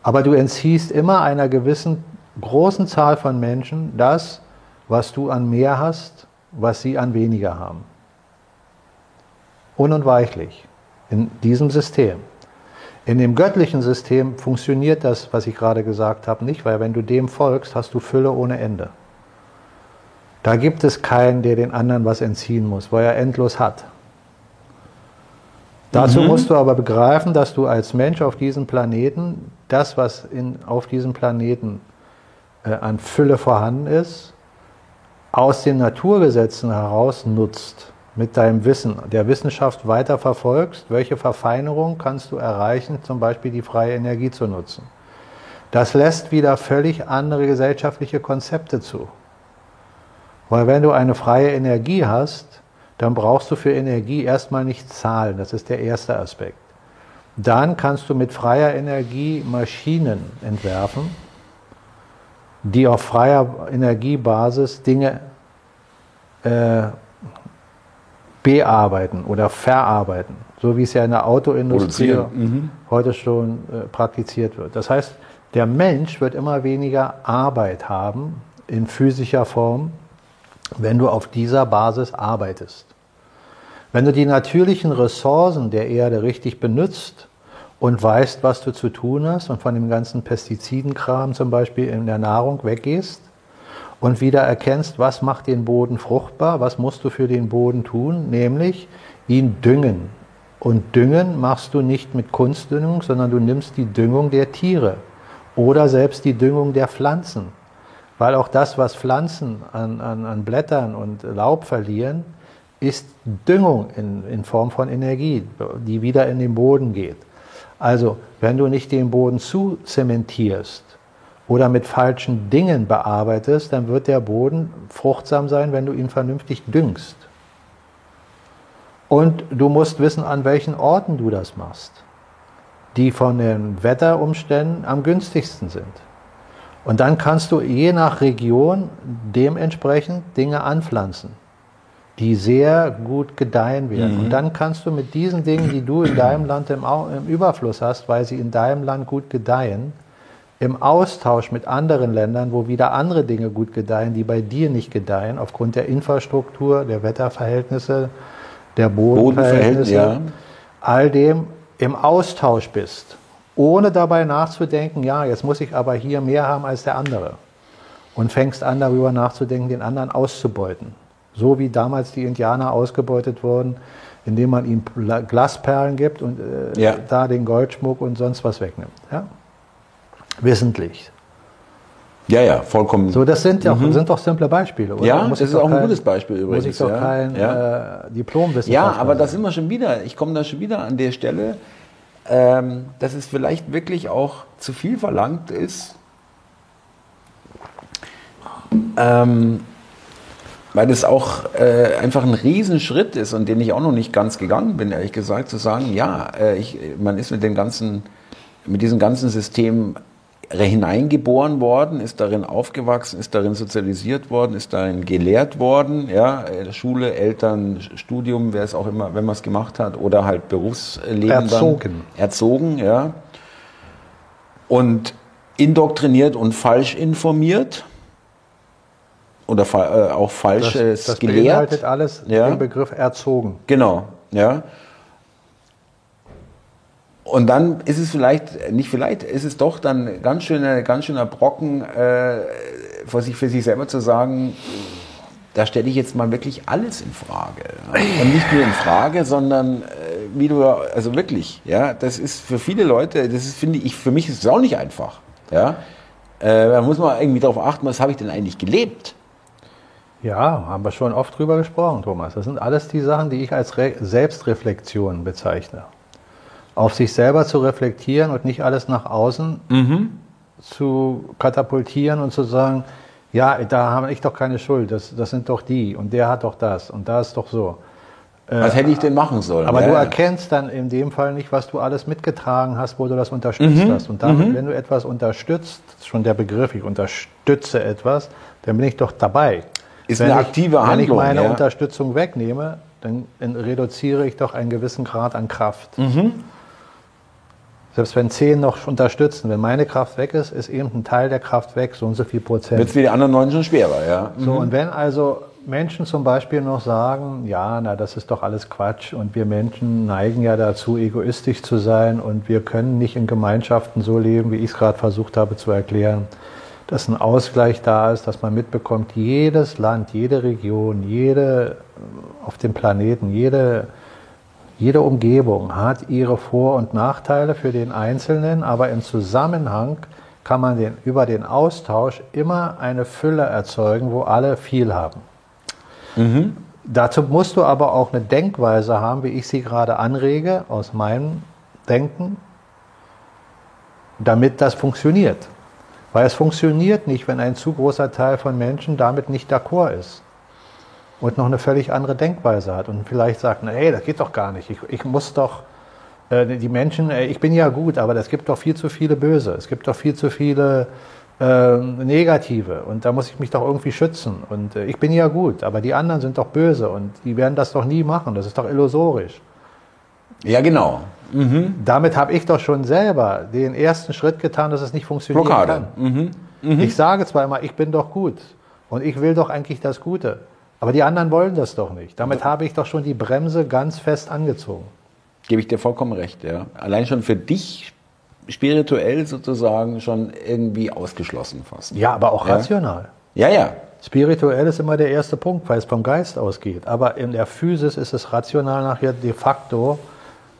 Speaker 2: Aber du entziehst immer einer gewissen großen Zahl von Menschen das, was du an mehr hast, was sie an weniger haben. Unentweichlich in diesem System. In dem göttlichen System funktioniert das, was ich gerade gesagt habe, nicht, weil wenn du dem folgst, hast du Fülle ohne Ende. Da gibt es keinen, der den anderen was entziehen muss, weil er endlos hat. Dazu musst du aber begreifen, dass du als Mensch auf diesem Planeten das, was in, auf diesem Planeten äh, an Fülle vorhanden ist, aus den Naturgesetzen heraus nutzt, mit deinem Wissen der Wissenschaft weiter verfolgst, welche Verfeinerung kannst du erreichen, zum Beispiel die freie Energie zu nutzen. Das lässt wieder völlig andere gesellschaftliche Konzepte zu. Weil wenn du eine freie Energie hast, dann brauchst du für Energie erstmal nicht zahlen. Das ist der erste Aspekt. Dann kannst du mit freier Energie Maschinen entwerfen, die auf freier Energiebasis Dinge äh, bearbeiten oder verarbeiten, so wie es ja in der Autoindustrie
Speaker 1: mhm.
Speaker 2: heute schon äh, praktiziert wird. Das heißt, der Mensch wird immer weniger Arbeit haben in physischer Form, wenn du auf dieser Basis arbeitest. Wenn du die natürlichen Ressourcen der Erde richtig benutzt und weißt, was du zu tun hast und von dem ganzen Pestizidenkram zum Beispiel in der Nahrung weggehst und wieder erkennst, was macht den Boden fruchtbar, was musst du für den Boden tun, nämlich ihn düngen. Und düngen machst du nicht mit Kunstdüngung, sondern du nimmst die Düngung der Tiere oder selbst die Düngung der Pflanzen. Weil auch das, was Pflanzen an, an, an Blättern und Laub verlieren, ist Düngung in, in Form von Energie, die wieder in den Boden geht. Also, wenn du nicht den Boden zuzementierst oder mit falschen Dingen bearbeitest, dann wird der Boden fruchtsam sein, wenn du ihn vernünftig düngst. Und du musst wissen, an welchen Orten du das machst, die von den Wetterumständen am günstigsten sind. Und dann kannst du je nach Region dementsprechend Dinge anpflanzen. die sehr gut gedeihen werden. Mhm. Und dann kannst du mit diesen Dingen, die du in deinem Land im, im, Überfluss hast, weil sie in deinem Land gut gedeihen, im Austausch mit anderen Ländern, wo wieder andere Dinge gut gedeihen, die bei dir nicht gedeihen, aufgrund der Infrastruktur, der Wetterverhältnisse, der Bodenverhältnisse, ja. all dem im Austausch bist, ohne dabei nachzudenken, ja, jetzt muss ich aber hier mehr haben als der andere. Und fängst an, darüber nachzudenken, den anderen auszubeuten. So wie damals die Indianer ausgebeutet wurden, indem man ihnen Glasperlen gibt und äh, ja. da den Goldschmuck und sonst was wegnimmt. Ja? Wissentlich.
Speaker 1: Ja, ja, vollkommen.
Speaker 2: So, das sind, ja, mhm. sind doch simple Beispiele,
Speaker 1: oder? Ja, das ist auch kein, ein gutes Beispiel übrigens.
Speaker 2: Muss ich doch ja. kein ja. äh, Diplomwissenschaftler
Speaker 1: Ja, aber da sind wir schon wieder, ich komme da schon wieder an der Stelle, ähm, dass es vielleicht wirklich auch zu viel verlangt ist, ähm, weil das auch äh, einfach ein Riesenschritt ist und den ich auch noch nicht ganz gegangen bin, ehrlich gesagt, zu sagen, ja, äh, ich, man ist mit dem ganzen, mit diesem ganzen System hineingeboren worden, ist darin aufgewachsen, ist darin sozialisiert worden, ist darin gelehrt worden, ja, äh, Schule, Eltern, Studium, wer es auch immer, wenn man es gemacht hat, oder halt Berufsleben
Speaker 2: erzogen,
Speaker 1: dann, erzogen, ja, und indoktriniert und falsch informiert oder äh, auch falsches
Speaker 2: das, das
Speaker 1: gelehrt. Das
Speaker 2: beinhaltet alles ja. den Begriff erzogen.
Speaker 1: Genau, ja. Und dann ist es vielleicht, nicht vielleicht, ist es doch dann ganz schöner, ganz schöner Brocken, äh, für, sich, für sich selber zu sagen, da stelle ich jetzt mal wirklich alles in Frage. Und nicht nur in Frage, sondern äh, wie du, also wirklich, ja, das ist für viele Leute, das ist, finde ich, für mich ist es auch nicht einfach. Ja. Äh, da muss man irgendwie darauf achten, was habe ich denn eigentlich gelebt?
Speaker 2: Ja, haben wir schon oft drüber gesprochen, Thomas. Das sind alles die Sachen, die ich als Re Selbstreflexion bezeichne. Auf sich selber zu reflektieren und nicht alles nach außen mhm. zu katapultieren und zu sagen, ja, da habe ich doch keine Schuld, das, das sind doch die und der hat doch das und da ist doch so.
Speaker 1: Was hätte ich denn machen sollen?
Speaker 2: Aber ja. du erkennst dann in dem Fall nicht, was du alles mitgetragen hast, wo du das unterstützt mhm. hast. Und damit, mhm. wenn du etwas unterstützt, schon der Begriff, ich unterstütze etwas, dann bin ich doch dabei.
Speaker 1: Ist wenn eine aktive
Speaker 2: ich,
Speaker 1: Handlung.
Speaker 2: Wenn ich meine ja. Unterstützung wegnehme, dann reduziere ich doch einen gewissen Grad an Kraft. Mhm. Selbst wenn zehn noch unterstützen, wenn meine Kraft weg ist, ist eben ein Teil der Kraft weg, so und so viel Prozent.
Speaker 1: Wird es für die anderen neun schon schwerer, ja.
Speaker 2: Mhm. So, und wenn also Menschen zum Beispiel noch sagen, ja, na, das ist doch alles Quatsch und wir Menschen neigen ja dazu, egoistisch zu sein und wir können nicht in Gemeinschaften so leben, wie ich es gerade versucht habe zu erklären, dass ein Ausgleich da ist, dass man mitbekommt, jedes Land, jede Region, jede auf dem Planeten, jede, jede Umgebung hat ihre Vor- und Nachteile für den Einzelnen, aber im Zusammenhang kann man den, über den Austausch immer eine Fülle erzeugen, wo alle viel haben. Mhm. Dazu musst du aber auch eine Denkweise haben, wie ich sie gerade anrege, aus meinem Denken, damit das funktioniert. Weil es funktioniert nicht, wenn ein zu großer Teil von Menschen damit nicht d'accord ist und noch eine völlig andere Denkweise hat und vielleicht sagt, hey, das geht doch gar nicht. Ich, ich muss doch, äh, die Menschen, äh, ich bin ja gut, aber es gibt doch viel zu viele Böse. Es gibt doch viel zu viele äh, Negative und da muss ich mich doch irgendwie schützen. Und äh, ich bin ja gut, aber die anderen sind doch böse und die werden das doch nie machen. Das ist doch illusorisch.
Speaker 1: Ja, genau.
Speaker 2: Mhm. Damit habe ich doch schon selber den ersten Schritt getan, dass es nicht funktionieren Blockade. kann. Mhm. Mhm. Ich sage zwar immer, ich bin doch gut und ich will doch eigentlich das Gute, aber die anderen wollen das doch nicht. Damit habe ich doch schon die Bremse ganz fest angezogen.
Speaker 1: Gebe ich dir vollkommen recht, ja. Allein schon für dich spirituell sozusagen schon irgendwie ausgeschlossen fast.
Speaker 2: Ja, aber auch ja? rational.
Speaker 1: Ja, ja.
Speaker 2: Spirituell ist immer der erste Punkt, weil es vom Geist ausgeht. Aber in der Physis ist es rational nachher de facto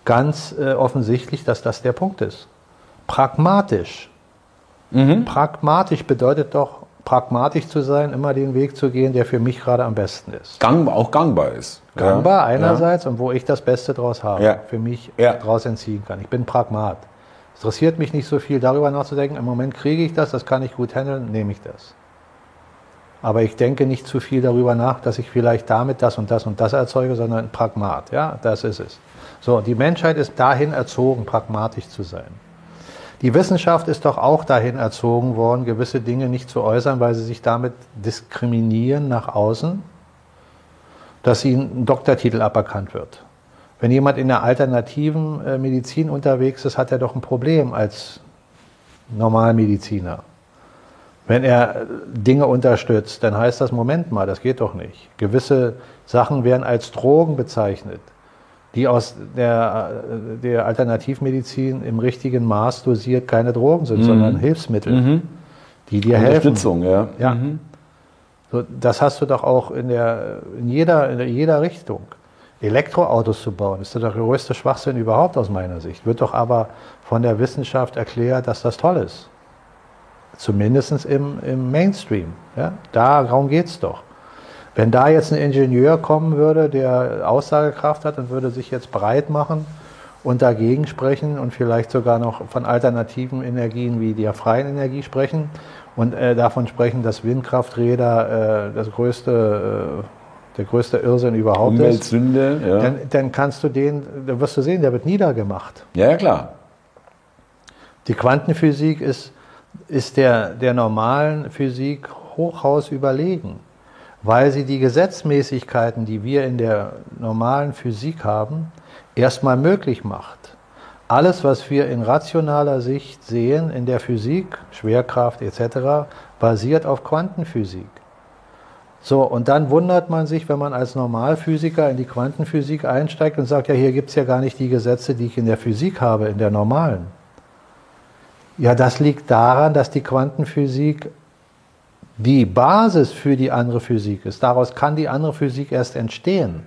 Speaker 2: ganz äh, offensichtlich, dass das der Punkt ist. Pragmatisch. Mhm. Pragmatisch bedeutet doch, pragmatisch zu sein, immer den Weg zu gehen, der für mich gerade am besten ist.
Speaker 1: Gang, auch gangbar ist.
Speaker 2: Gangbar ja. einerseits ja. und wo ich das Beste draus habe, ja. für mich draus entziehen kann. Ich bin Pragmat. Es interessiert mich nicht so viel darüber nachzudenken, im Moment kriege ich das, das kann ich gut handeln, nehme ich das. Aber ich denke nicht zu viel darüber nach, dass ich vielleicht damit das und das und das erzeuge, sondern Pragmat. Ja, das ist es. So, die Menschheit ist dahin erzogen, pragmatisch zu sein. Die Wissenschaft ist doch auch dahin erzogen worden, gewisse Dinge nicht zu äußern, weil sie sich damit diskriminieren nach außen. dass ihnen ein Doktortitel aberkannt wird. Wenn jemand in der alternativen äh, Medizin unterwegs ist, hat er doch ein Problem als Normalmediziner. Wenn er äh, Dinge unterstützt, dann heißt das, Moment mal, das geht doch nicht. Gewisse Sachen werden als Drogen bezeichnet, die aus der, äh, der Alternativmedizin im richtigen Maß dosiert keine Drogen sind, mhm. sondern Hilfsmittel, mhm. die dir helfen.
Speaker 1: Unterstützung, ja.
Speaker 2: ja. Mhm. So, das hast du doch auch in, der, in, jeder, in jeder Richtung. Elektroautos zu bauen, ist der größte Schwachsinn überhaupt aus meiner Sicht. Wird doch aber von der Wissenschaft erklärt, dass das toll ist. Zumindest im, im Mainstream. Ja? Darum geht es doch. Wenn da jetzt ein Ingenieur kommen würde, der Aussagekraft hat und würde sich jetzt breit machen und dagegen sprechen und vielleicht sogar noch von alternativen Energien wie der freien Energie sprechen und äh, davon sprechen, dass Windkrafträder äh, das größte, äh, der größte Irrsinn überhaupt
Speaker 1: Umweltsünde,
Speaker 2: ist, ja. dann, dann kannst du den, da wirst du sehen, der wird niedergemacht.
Speaker 1: Ja, ja klar.
Speaker 2: Die Quantenphysik ist ist der, der normalen Physik hochhaus überlegen, weil sie die Gesetzmäßigkeiten, die wir in der normalen Physik haben, erstmal möglich macht. Alles, was wir in rationaler Sicht sehen in der Physik, Schwerkraft etc., basiert auf Quantenphysik. So, und dann wundert man sich, wenn man als Normalphysiker in die Quantenphysik einsteigt und sagt, ja, hier gibt es ja gar nicht die Gesetze, die ich in der Physik habe, in der normalen. Ja, das liegt daran, dass die Quantenphysik die Basis für die andere Physik ist. Daraus kann die andere Physik erst entstehen.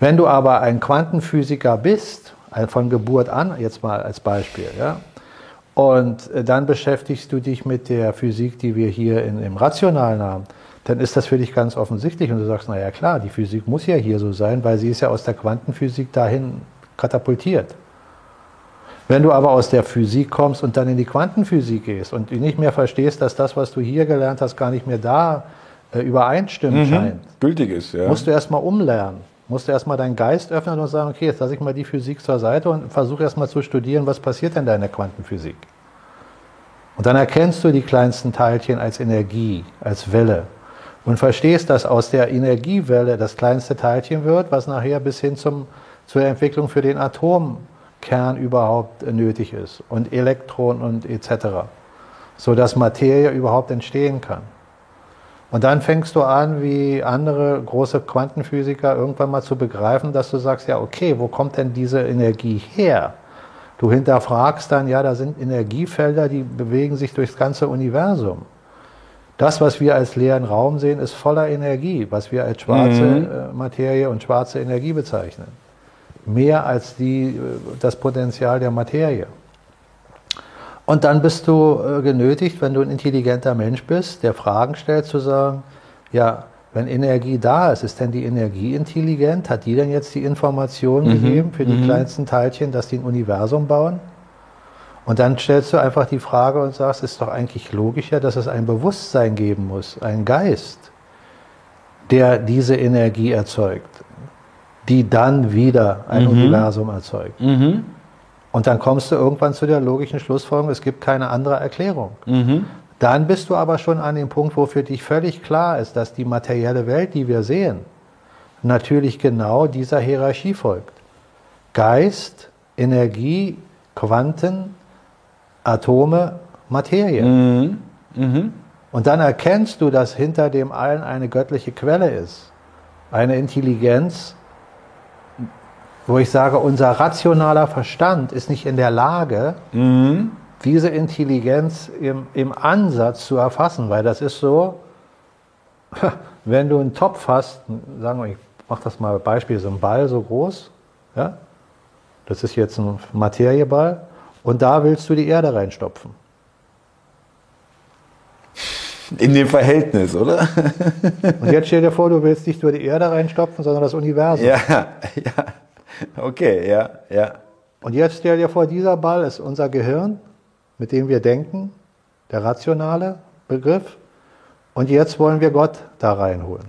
Speaker 2: Wenn du aber ein Quantenphysiker bist, äh, von Geburt an, jetzt mal als Beispiel, ja, und äh, dann beschäftigst du dich mit der Physik, die wir hier in, im Rationalen haben, dann ist das für dich ganz offensichtlich und du sagst, naja klar, die Physik muss ja hier so sein, weil sie ist ja aus der Quantenphysik dahin katapultiert. Wenn du aber aus der Physik kommst und dann in die Quantenphysik gehst und nicht mehr verstehst, dass das, was du hier gelernt hast, gar nicht mehr da äh, übereinstimmt mhm. scheint,
Speaker 1: gültig ist, ja.
Speaker 2: musst du erstmal umlernen. Musst du erstmal deinen Geist öffnen und sagen, okay, jetzt lasse ich mal die Physik zur Seite und versuche erstmal zu studieren, was passiert denn da in der Quantenphysik. Und dann erkennst du die kleinsten Teilchen als Energie, als Welle und verstehst, dass aus der Energiewelle das kleinste Teilchen wird, was nachher bis hin zum, zur Entwicklung für den Atom Kern überhaupt nötig ist und Elektronen und etc., so dass Materie überhaupt entstehen kann. Und dann fängst du an, wie andere große Quantenphysiker irgendwann mal zu begreifen, dass du sagst, ja, okay, wo kommt denn diese Energie her? Du hinterfragst dann, ja, da sind Energiefelder, die bewegen sich durchs ganze Universum. Das, was wir als leeren Raum sehen, ist voller Energie, was wir als schwarze mhm. Äh, Materie und schwarze Energie bezeichnen mehr als die, äh, das Potenzial der Materie. Und dann bist du äh, genötigt, wenn du ein intelligenter Mensch bist, der Fragen stellt, zu sagen, ja, wenn Energie da ist, ist denn die Energie intelligent? Hat die denn jetzt die Information mhm. gegeben für die mhm. kleinsten Teilchen, dass die ein Universum bauen? Und dann stellst du einfach die Frage und sagst, es ist doch eigentlich logischer, dass es ein Bewusstsein geben muss, ein Geist, der diese Energie erzeugt die dann wieder ein mhm. Universum erzeugt. Mhm. Und dann kommst du irgendwann zu der logischen Schlussfolgerung, es gibt keine andere Erklärung. Mhm. Dann bist du aber schon an dem Punkt, wo für dich völlig klar ist, dass die materielle Welt, die wir sehen, natürlich genau dieser Hierarchie folgt. Geist, Energie, Quanten, Atome, Materie. Mhm. Mhm. Und dann erkennst du, dass hinter dem allen eine göttliche Quelle ist, eine Intelligenz, wo ich sage, unser rationaler Verstand ist nicht in der Lage, mhm. diese Intelligenz im, im Ansatz zu erfassen, weil das ist so, wenn du einen Topf hast, sagen wir, ich mache das mal Beispiel, so ein Ball so groß, ja, das ist jetzt ein Materieball, und da willst du die Erde reinstopfen.
Speaker 1: In dem Verhältnis, oder?
Speaker 2: Und jetzt stell dir vor, du willst nicht nur die Erde reinstopfen, sondern das Universum.
Speaker 1: Ja, ja. Okay, ja, ja.
Speaker 2: Und jetzt stell dir vor, dieser Ball ist unser Gehirn, mit dem wir denken, der rationale Begriff. Und jetzt wollen wir Gott da reinholen.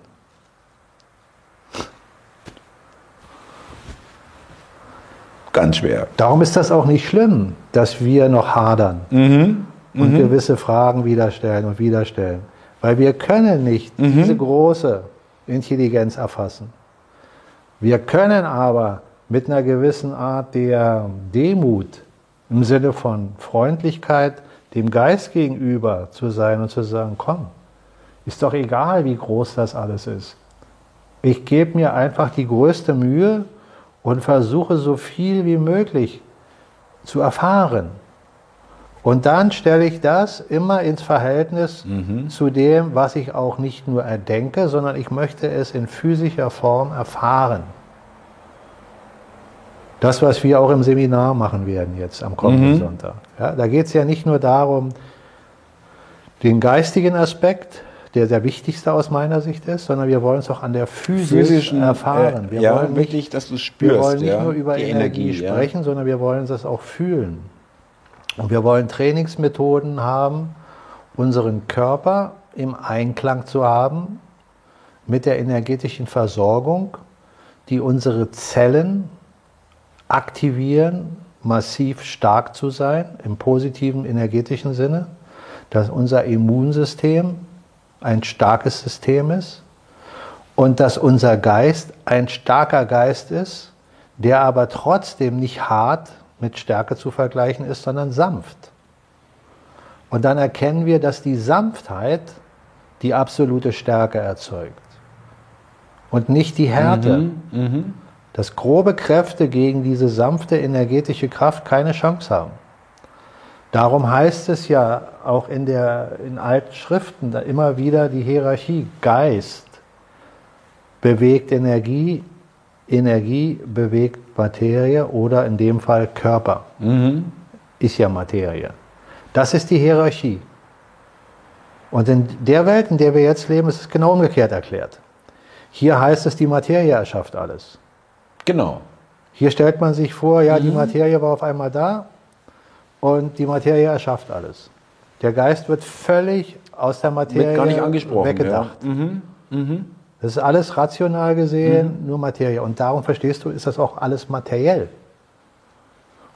Speaker 1: Ganz schwer.
Speaker 2: Darum ist das auch nicht schlimm, dass wir noch hadern mhm. und gewisse Fragen wieder stellen und wieder stellen. Weil wir können nicht mhm. diese große Intelligenz erfassen. Wir können aber mit einer gewissen Art der Demut im Sinne von Freundlichkeit dem Geist gegenüber zu sein und zu sagen, komm, ist doch egal, wie groß das alles ist. Ich gebe mir einfach die größte Mühe und versuche so viel wie möglich zu erfahren. Und dann stelle ich das immer ins Verhältnis mhm. zu dem, was ich auch nicht nur erdenke, sondern ich möchte es in physischer Form erfahren. Das, was wir auch im Seminar machen werden jetzt am kommenden mhm. Sonntag. Ja, da geht es ja nicht nur darum, den geistigen Aspekt, der der wichtigste aus meiner Sicht ist, sondern wir wollen es auch an der Physis physischen erfahren. Wir
Speaker 1: äh, ja,
Speaker 2: wollen
Speaker 1: wirklich, dass du spürst.
Speaker 2: Wir wollen nicht ja, nur über Energie, Energie sprechen, ja. sondern wir wollen das auch fühlen. Und wir wollen Trainingsmethoden haben, unseren Körper im Einklang zu haben mit der energetischen Versorgung, die unsere Zellen aktivieren, massiv stark zu sein, im positiven energetischen Sinne, dass unser Immunsystem ein starkes System ist und dass unser Geist ein starker Geist ist, der aber trotzdem nicht hart mit Stärke zu vergleichen ist, sondern sanft. Und dann erkennen wir, dass die Sanftheit die absolute Stärke erzeugt und nicht die Härte. Mhm, mh dass grobe Kräfte gegen diese sanfte energetische Kraft keine Chance haben. Darum heißt es ja auch in, der, in alten Schriften da immer wieder die Hierarchie. Geist bewegt Energie, Energie bewegt Materie oder in dem Fall Körper. Mhm. Ist ja Materie. Das ist die Hierarchie. Und in der Welt, in der wir jetzt leben, ist es genau umgekehrt erklärt. Hier heißt es, die Materie erschafft alles.
Speaker 1: Genau.
Speaker 2: Hier stellt man sich vor, ja, mhm. die Materie war auf einmal da und die Materie erschafft alles. Der Geist wird völlig aus der Materie
Speaker 1: Mit gar nicht angesprochen,
Speaker 2: weggedacht. Ja. Mhm. Mhm. Das ist alles rational gesehen, mhm. nur Materie. Und darum verstehst du, ist das auch alles materiell.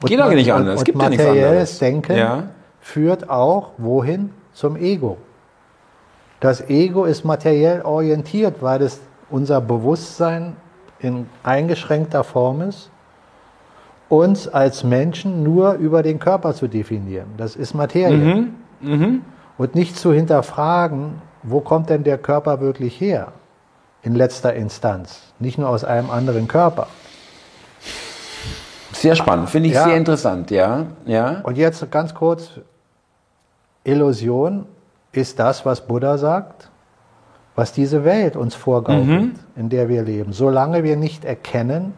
Speaker 1: Und Geht aber nicht anders.
Speaker 2: Es gibt materielles ja Denken ja. führt auch wohin? Zum Ego. Das Ego ist materiell orientiert, weil es unser Bewusstsein in eingeschränkter Form ist, uns als Menschen nur über den Körper zu definieren. Das ist Materie. Mhm. Mhm. Und nicht zu hinterfragen, wo kommt denn der Körper wirklich her? In letzter Instanz. Nicht nur aus einem anderen Körper.
Speaker 1: Sehr spannend, finde ich ja. sehr interessant, ja. ja.
Speaker 2: Und jetzt ganz kurz, Illusion ist das, was Buddha sagt was diese Welt uns vorgaukelt, mhm. in der wir leben. Solange wir nicht erkennen,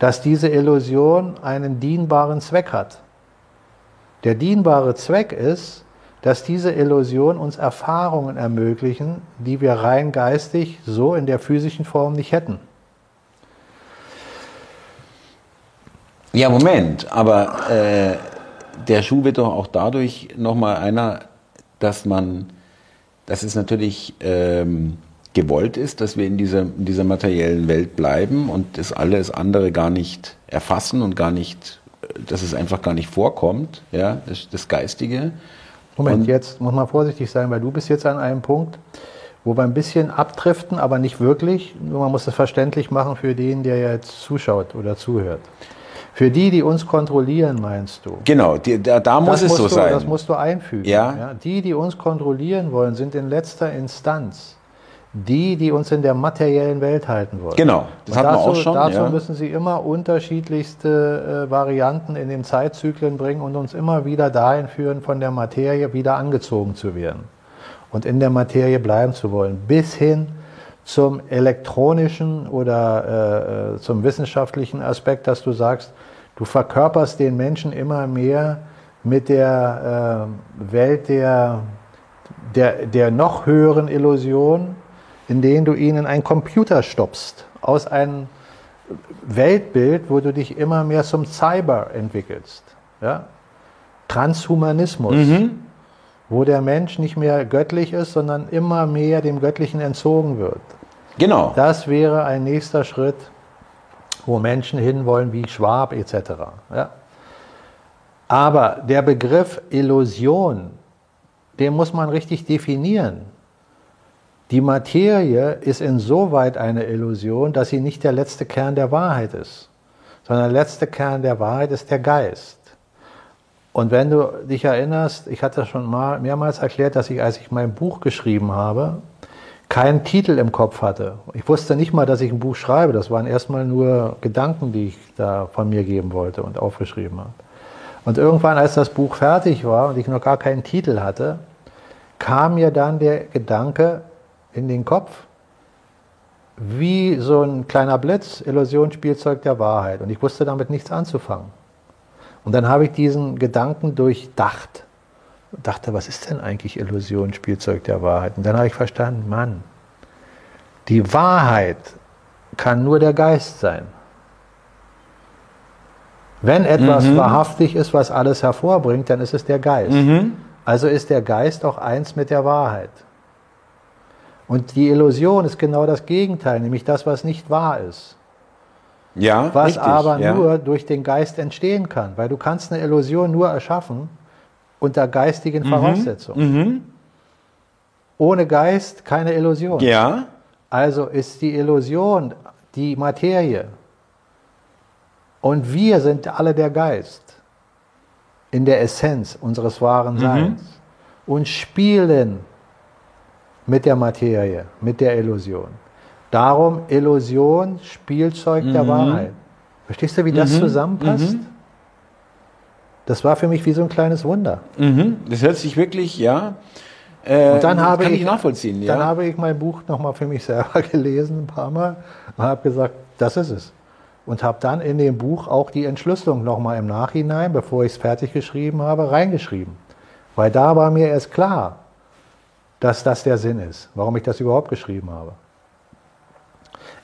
Speaker 2: dass diese Illusion einen dienbaren Zweck hat. Der dienbare Zweck ist, dass diese Illusion uns Erfahrungen ermöglichen, die wir rein geistig so in der physischen Form nicht hätten.
Speaker 1: Ja, Moment, aber äh, der Schuh wird doch auch dadurch nochmal einer, dass man dass es natürlich ähm, gewollt ist, dass wir in dieser, in dieser materiellen Welt bleiben und das alles andere gar nicht erfassen und gar nicht, dass es einfach gar nicht vorkommt, ja, das, das Geistige.
Speaker 2: Moment, und jetzt muss man vorsichtig sein, weil du bist jetzt an einem Punkt, wo wir ein bisschen abdriften, aber nicht wirklich. Nur man muss es verständlich machen für den, der jetzt zuschaut oder zuhört. Für die, die uns kontrollieren, meinst du?
Speaker 1: Genau, die, da, da muss es so
Speaker 2: du,
Speaker 1: sein.
Speaker 2: Das musst du einfügen.
Speaker 1: Ja. ja.
Speaker 2: Die, die uns kontrollieren wollen, sind in letzter Instanz die, die uns in der materiellen Welt halten wollen.
Speaker 1: Genau,
Speaker 2: das hatten dazu, wir auch schon. Dazu ja. müssen sie immer unterschiedlichste äh, Varianten in den Zeitzyklen bringen und uns immer wieder dahin führen, von der Materie wieder angezogen zu werden und in der Materie bleiben zu wollen, bis hin zum elektronischen oder äh, äh, zum wissenschaftlichen Aspekt, dass du sagst, du verkörperst den Menschen immer mehr mit der äh, Welt der, der, der noch höheren Illusion, indem du ihnen einen Computer stopfst aus einem Weltbild, wo du dich immer mehr zum Cyber entwickelst. Ja? Transhumanismus. Mhm wo der Mensch nicht mehr göttlich ist, sondern immer mehr dem Göttlichen entzogen wird.
Speaker 1: Genau.
Speaker 2: Das wäre ein nächster Schritt, wo Menschen hinwollen wie Schwab etc. Ja. Aber der Begriff Illusion, den muss man richtig definieren. Die Materie ist insoweit eine Illusion, dass sie nicht der letzte Kern der Wahrheit ist, sondern der letzte Kern der Wahrheit ist der Geist. Und wenn du dich erinnerst, ich hatte schon mal mehrmals erklärt, dass ich, als ich mein Buch geschrieben habe, keinen Titel im Kopf hatte. Ich wusste nicht mal, dass ich ein Buch schreibe. Das waren erstmal nur Gedanken, die ich da von mir geben wollte und aufgeschrieben habe. Und irgendwann, als das Buch fertig war und ich noch gar keinen Titel hatte, kam mir dann der Gedanke in den Kopf, wie so ein kleiner Blitz, Illusionsspielzeug der Wahrheit. Und ich wusste damit nichts anzufangen. Und dann habe ich diesen Gedanken durchdacht dachte, was ist denn eigentlich Illusion, Spielzeug der Wahrheit? Und dann habe ich verstanden, Mann, die Wahrheit kann nur der Geist sein. Wenn etwas mhm. wahrhaftig ist, was alles hervorbringt, dann ist es der Geist. Mhm. Also ist der Geist auch eins mit der Wahrheit. Und die Illusion ist genau das Gegenteil, nämlich das, was nicht wahr ist.
Speaker 1: Ja,
Speaker 2: was
Speaker 1: richtig,
Speaker 2: aber
Speaker 1: ja.
Speaker 2: nur durch den Geist entstehen kann, weil du kannst eine Illusion nur erschaffen unter geistigen
Speaker 1: Mhm.
Speaker 2: Voraussetzungen.
Speaker 1: Mhm.
Speaker 2: Ohne Geist keine Illusion.
Speaker 1: Ja.
Speaker 2: Also ist die Illusion die Materie. Und wir sind alle der Geist in der Essenz unseres wahren
Speaker 1: Mhm.
Speaker 2: Seins und spielen mit der Materie, mit der Illusion. Darum Illusion, Spielzeug der
Speaker 1: Mhm.
Speaker 2: Wahrheit. Verstehst du, wie das
Speaker 1: Mhm.
Speaker 2: zusammenpasst? Das war für mich wie so ein kleines Wunder.
Speaker 1: Mhm. Das hört sich wirklich, ja. Äh,
Speaker 2: Und dann habe
Speaker 1: kann
Speaker 2: ich,
Speaker 1: ich nachvollziehen, ja.
Speaker 2: Dann habe ich mein Buch nochmal für mich selber gelesen, ein paar Mal, und habe gesagt, das ist es. Und habe dann in dem Buch auch die Entschlüsselung nochmal im Nachhinein, bevor ich es fertig geschrieben habe, reingeschrieben. Weil da war mir erst klar, dass das der Sinn ist, warum ich das überhaupt geschrieben habe.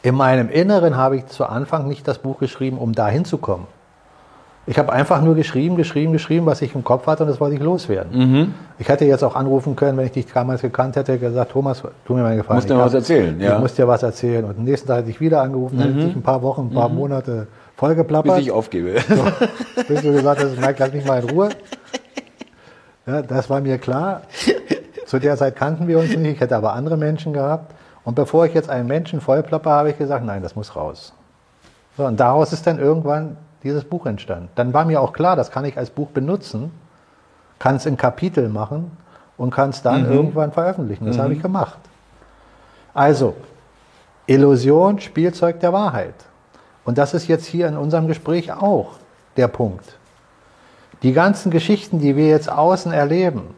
Speaker 2: In meinem Inneren habe ich zu Anfang nicht das Buch geschrieben, um dahin zu kommen. Ich habe einfach nur geschrieben, geschrieben, geschrieben, was ich im Kopf hatte und das wollte ich loswerden.
Speaker 1: Mhm.
Speaker 2: Ich hätte jetzt auch anrufen können, wenn ich dich damals gekannt hätte, gesagt, Thomas, tu mir mal Gefallen.
Speaker 1: Musst dir was erzählen, ja.
Speaker 2: Ich muss dir was erzählen. Und am nächsten Tag hätte ich wieder angerufen, dann hätte ich ein paar Wochen, ein paar Monate
Speaker 1: Mhm. Bis
Speaker 2: vollgeplappert,
Speaker 1: ich aufgebe.
Speaker 2: bis du gesagt hast, Mike, lass mich mal in Ruhe. Ja, das war mir klar. Zu der Zeit kannten wir uns nicht, ich hätte aber andere Menschen gehabt. Und bevor ich jetzt einen Menschen vollplappe, habe ich gesagt, nein, das muss raus. So, und daraus ist dann irgendwann dieses Buch entstanden. Dann war mir auch klar, das kann ich als Buch benutzen, kann es in Kapitel machen und kann es dann irgendwann veröffentlichen. Das habe ich gemacht. Also, Illusion, Spielzeug der Wahrheit. Und das ist jetzt hier in unserem Gespräch auch der Punkt. Die ganzen Geschichten, die wir jetzt außen erleben,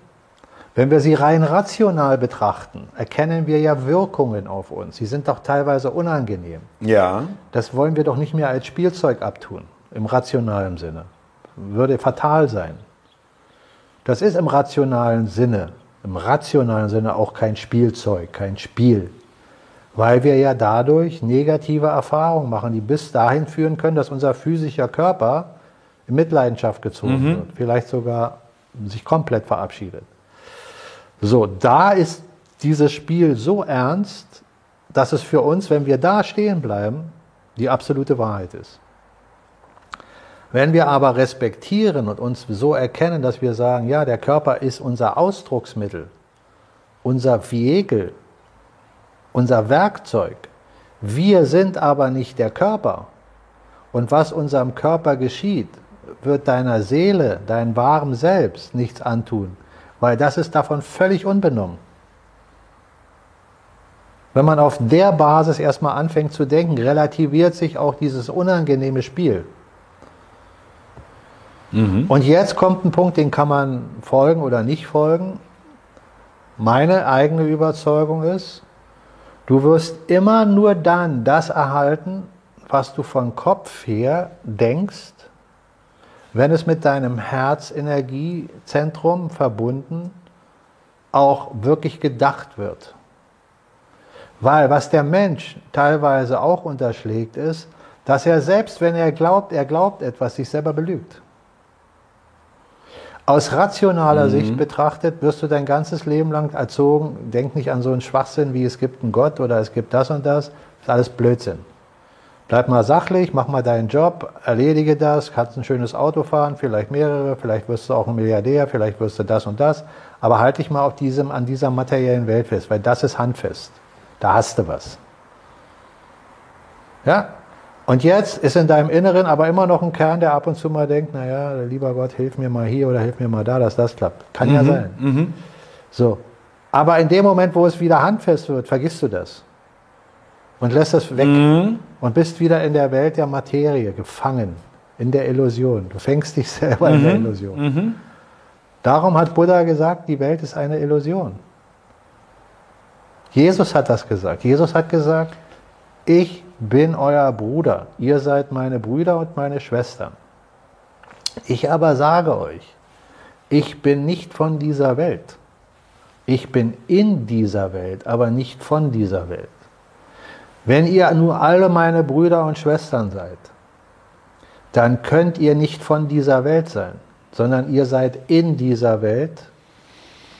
Speaker 2: wenn wir sie rein rational betrachten, erkennen wir ja Wirkungen auf uns. Sie sind doch teilweise unangenehm.
Speaker 1: ja.
Speaker 2: Das wollen wir doch nicht mehr als Spielzeug abtun, im rationalen Sinne. Würde fatal sein. Das ist im rationalen Sinne, im rationalen Sinne auch kein Spielzeug, kein Spiel. Weil wir ja dadurch negative Erfahrungen machen, die bis dahin führen können, dass unser physischer Körper in Mitleidenschaft gezogen wird, vielleicht sogar sich komplett verabschiedet. So, da ist dieses Spiel so ernst, dass es für uns, wenn wir da stehen bleiben, die absolute Wahrheit ist. Wenn wir aber respektieren und uns so erkennen, dass wir sagen, ja, der Körper ist unser Ausdrucksmittel, unser Vehikel, unser Werkzeug, wir sind aber nicht der Körper. Und was unserem Körper geschieht, wird deiner Seele, deinem wahren Selbst nichts antun, weil das ist davon völlig unbenommen. Wenn man auf der Basis erstmal anfängt zu denken, relativiert sich auch dieses unangenehme Spiel. Und jetzt kommt ein Punkt, den kann man folgen oder nicht folgen. Meine eigene Überzeugung ist, du wirst immer nur dann das erhalten, was du von Kopf her denkst, wenn es mit deinem Herzenergiezentrum verbunden auch wirklich gedacht wird. Weil was der Mensch teilweise auch unterschlägt ist, dass er selbst, wenn er glaubt, er glaubt etwas, sich selber belügt. Aus rationaler Sicht betrachtet wirst du dein ganzes Leben lang erzogen, denk nicht an so einen Schwachsinn wie es gibt einen Gott oder es gibt das und das, das ist alles Blödsinn. Bleib mal sachlich, mach mal deinen Job, erledige das, kannst ein schönes Auto fahren, vielleicht mehrere, vielleicht wirst du auch ein Milliardär, vielleicht wirst du das und das. Aber halt dich mal auf diesem, an dieser materiellen Welt fest, weil das ist handfest. Da hast du was. Ja? Und jetzt ist in deinem Inneren aber immer noch ein Kern, der ab und zu mal denkt, naja, lieber Gott, hilf mir mal hier oder hilf mir mal da, dass das klappt. Kann
Speaker 1: Mhm.
Speaker 2: ja sein. So. Aber in dem Moment, wo es wieder handfest wird, vergisst du das. Und lässt das weg. Und bist wieder in der Welt der Materie gefangen. In der Illusion. Du fängst dich selber in der Illusion. Darum hat Buddha gesagt, die Welt ist eine Illusion. Jesus hat das gesagt. Jesus hat gesagt, ich bin euer Bruder. Ihr seid meine Brüder und meine Schwestern. Ich aber sage euch, ich bin nicht von dieser Welt. Ich bin in dieser Welt, aber nicht von dieser Welt. Wenn ihr nur alle meine Brüder und Schwestern seid, dann könnt ihr nicht von dieser Welt sein, sondern ihr seid in dieser Welt,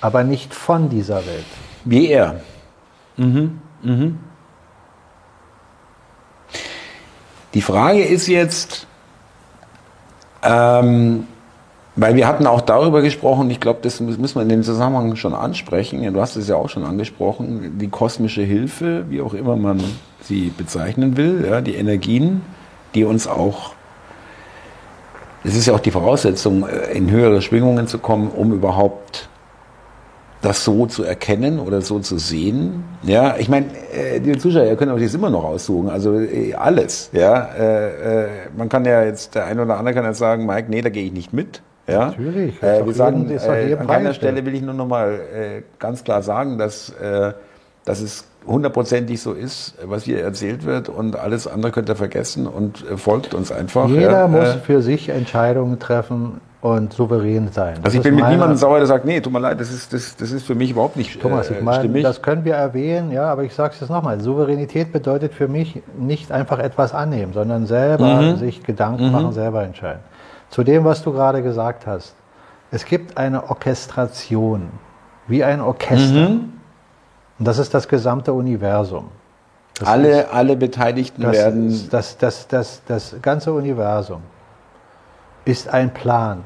Speaker 2: aber nicht von dieser Welt.
Speaker 1: Wie er. Mhm. Mhm. Die Frage ist jetzt, ähm, weil wir hatten auch darüber gesprochen, ich glaube, das müssen wir in dem Zusammenhang schon ansprechen. Ja, Du hast es ja auch schon angesprochen, die kosmische Hilfe, wie auch immer man sie bezeichnen will, ja, die Energien, die uns auch, es ist ja auch die Voraussetzung, äh, in höhere Schwingungen zu kommen, um überhaupt das so zu erkennen oder so zu sehen. Ja, ich meine, äh, die Zuschauer könnt euch das immer noch aussuchen, also äh, alles. Ja, äh, äh, man kann ja jetzt, der eine oder andere kann jetzt sagen, Mike, nee, da gehe ich nicht mit. Ja,
Speaker 2: Natürlich,
Speaker 1: Äh, wir sagen,
Speaker 2: ist doch
Speaker 1: äh, an keiner. Stelle will ich nur noch mal äh, ganz klar sagen, dass, äh, dass es hundertprozentig so ist, was hier erzählt wird und alles andere könnt ihr vergessen und folgt uns einfach.
Speaker 2: Jeder
Speaker 1: ja,
Speaker 2: muss
Speaker 1: äh,
Speaker 2: für sich Entscheidungen treffen und souverän sein. Das
Speaker 1: also ich bin mit niemandem sauer, der sagt, nee, tut mir leid, das ist, das, das ist für mich überhaupt nicht
Speaker 2: Thomas,
Speaker 1: äh,
Speaker 2: ich meine,
Speaker 1: stimmig.
Speaker 2: das können wir erwähnen, ja, aber ich sage es jetzt nochmal. Souveränität bedeutet für mich nicht einfach etwas annehmen, sondern selber
Speaker 1: Mhm.
Speaker 2: sich Gedanken machen, selber entscheiden. Zu dem, was du gerade gesagt hast. Es gibt eine Orchestration, wie ein Orchester.
Speaker 1: Mhm.
Speaker 2: Und das ist das gesamte Universum. Das ist-
Speaker 1: alle, alle Beteiligten
Speaker 2: das,
Speaker 1: werden
Speaker 2: das, das, das, das ganze Universum ist ein Plan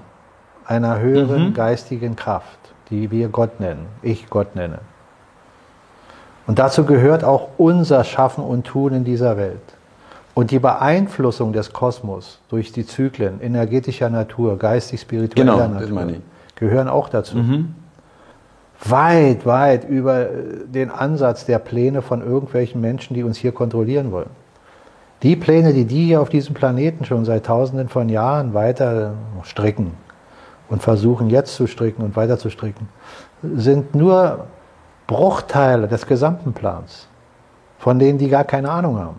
Speaker 2: einer höheren
Speaker 1: Mhm.
Speaker 2: geistigen Kraft, die wir Gott nennen, ich Gott nenne. Und dazu gehört auch unser Schaffen und Tun in dieser Welt. Und die Beeinflussung des Kosmos durch die Zyklen energetischer Natur, geistig-spiritueller
Speaker 1: Genau,
Speaker 2: Natur, gehören auch dazu. Weit, weit über den Ansatz der Pläne von irgendwelchen Menschen, die uns hier kontrollieren wollen. Die Pläne, die die hier auf diesem Planeten schon seit Tausenden von Jahren weiter stricken und versuchen jetzt zu stricken und weiter zu stricken, sind nur Bruchteile des gesamten Plans, von denen die gar keine Ahnung haben.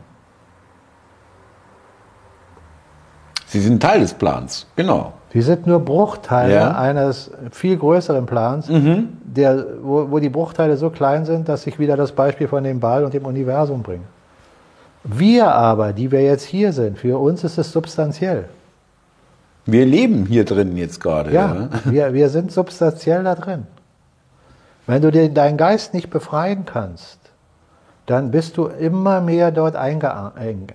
Speaker 1: Sie sind Teil des Plans, genau.
Speaker 2: Die sind nur Bruchteile
Speaker 1: Ja.
Speaker 2: eines viel größeren Plans, der, wo, wo die Bruchteile so klein sind, dass ich wieder das Beispiel von dem Ball und dem Universum bringe. Wir aber, die wir jetzt hier sind, für uns ist es substanziell.
Speaker 1: Wir leben hier drin jetzt gerade.
Speaker 2: Ja, wir, wir sind substanziell da drin. Wenn du den, deinen Geist nicht befreien kannst, dann bist du immer mehr dort eingeengt.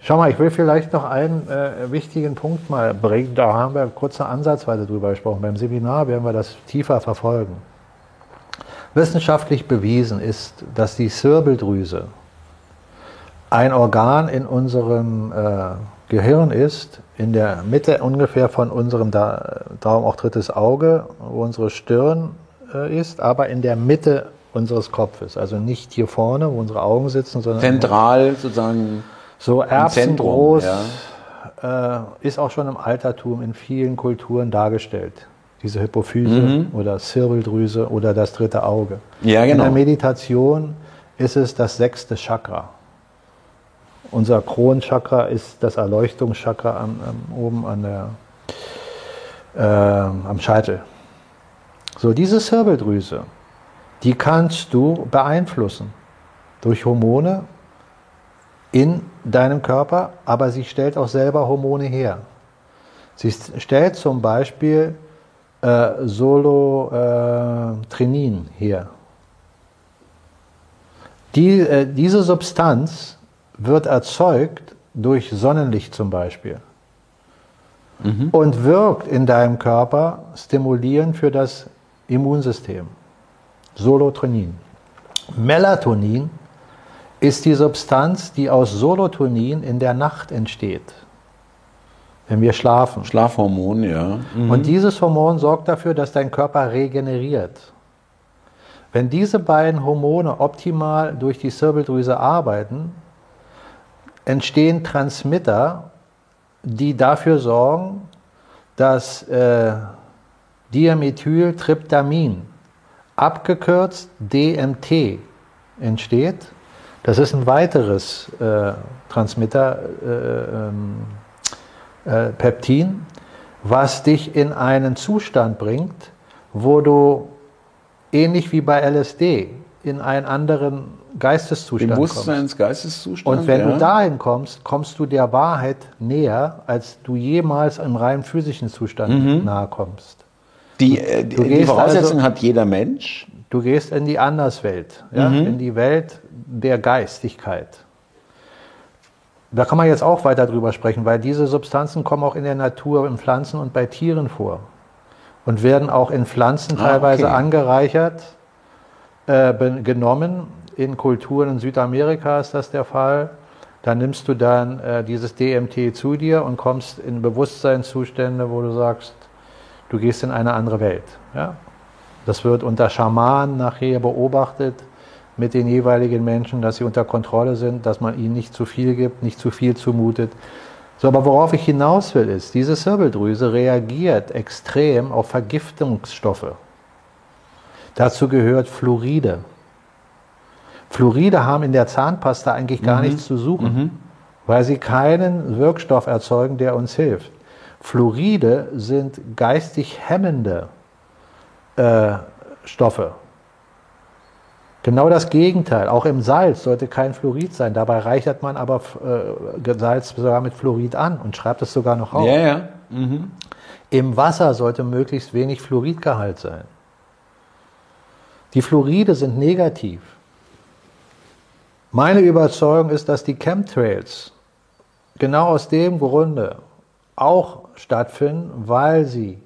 Speaker 2: Schau mal, ich will vielleicht noch einen äh, wichtigen Punkt mal bringen. Da haben wir kurz eine Ansatzweise drüber gesprochen. Beim Seminar werden wir das tiefer verfolgen. Wissenschaftlich bewiesen ist, dass die Zirbeldrüse ein Organ in unserem äh, Gehirn ist, in der Mitte ungefähr von unserem da Daumen auch drittes Auge, wo unsere Stirn äh, ist, aber in der Mitte unseres Kopfes. Also nicht hier vorne, wo unsere Augen sitzen, sondern
Speaker 1: Zentral sozusagen.
Speaker 2: so erbsengroß
Speaker 1: ja.
Speaker 2: äh, ist auch schon im Altertum in vielen Kulturen dargestellt. Diese Hypophyse
Speaker 1: Mhm.
Speaker 2: oder Zirbeldrüse oder das dritte Auge.
Speaker 1: Ja,
Speaker 2: In
Speaker 1: genau.
Speaker 2: der Meditation ist es das sechste Chakra. Unser Kronchakra ist das Erleuchtungschakra am, am, oben an der, äh, am Scheitel. So, diese Zirbeldrüse, die kannst du beeinflussen durch Hormone in deinem Körper, aber sie stellt auch selber Hormone her. Sie stellt zum Beispiel äh, Solotrinin her. Die, äh, diese Substanz wird erzeugt durch Sonnenlicht zum Beispiel mhm. und wirkt in deinem Körper stimulierend für das Immunsystem. Solotonin. Melatonin ist die Substanz, die aus Solotonin in der Nacht entsteht, wenn wir schlafen.
Speaker 1: Schlafhormon, ja.
Speaker 2: Mhm. Und dieses Hormon sorgt dafür, dass dein Körper regeneriert. Wenn diese beiden Hormone optimal durch die Zirbeldrüse arbeiten, entstehen Transmitter, die dafür sorgen, dass äh, Diamethyltryptamin, abgekürzt DMT, entsteht. Das ist ein weiteres äh, Transmitter, äh, ähm, äh, Peptin, was dich in einen Zustand bringt, wo du ähnlich wie bei LSD in einen anderen Geisteszustand
Speaker 1: Bewusstseins, Geisteszustand.
Speaker 2: Und wenn ja. du dahin kommst, kommst du der Wahrheit näher, als du jemals im rein physischen Zustand mhm. nahe kommst.
Speaker 1: Die, äh, die, die Voraussetzung also, hat jeder Mensch.
Speaker 2: Du gehst in die Anderswelt, ja? Mhm. in die Welt der Geistigkeit. Da kann man jetzt auch weiter drüber sprechen, weil diese Substanzen kommen auch in der Natur, in Pflanzen und bei Tieren vor und werden auch in Pflanzen ah, teilweise okay. angereichert, äh, genommen in Kulturen in Südamerika ist das der Fall. Da nimmst du dann äh, dieses DMT zu dir und kommst in Bewusstseinszustände, wo du sagst, du gehst in eine andere Welt. Ja? Das wird unter Schamanen nachher beobachtet mit den jeweiligen Menschen, dass sie unter Kontrolle sind, dass man ihnen nicht zu viel gibt, nicht zu viel zumutet. So, aber worauf ich hinaus will, ist, diese Zirbeldrüse reagiert extrem auf Vergiftungsstoffe. Dazu gehört Fluoride. Fluoride haben in der Zahnpasta eigentlich gar mhm. nichts zu suchen, mhm. weil sie keinen Wirkstoff erzeugen, der uns hilft. Fluoride sind geistig hemmende äh, Stoffe. Genau das Gegenteil. Auch im Salz sollte kein Fluorid sein. Dabei reichert man aber äh, Salz sogar mit Fluorid an und schreibt es sogar noch auf.
Speaker 1: Ja, ja. Mhm.
Speaker 2: Im Wasser sollte möglichst wenig Fluoridgehalt sein. Die Fluoride sind negativ. Meine Überzeugung ist, dass die Chemtrails genau aus dem Grunde auch stattfinden, weil sie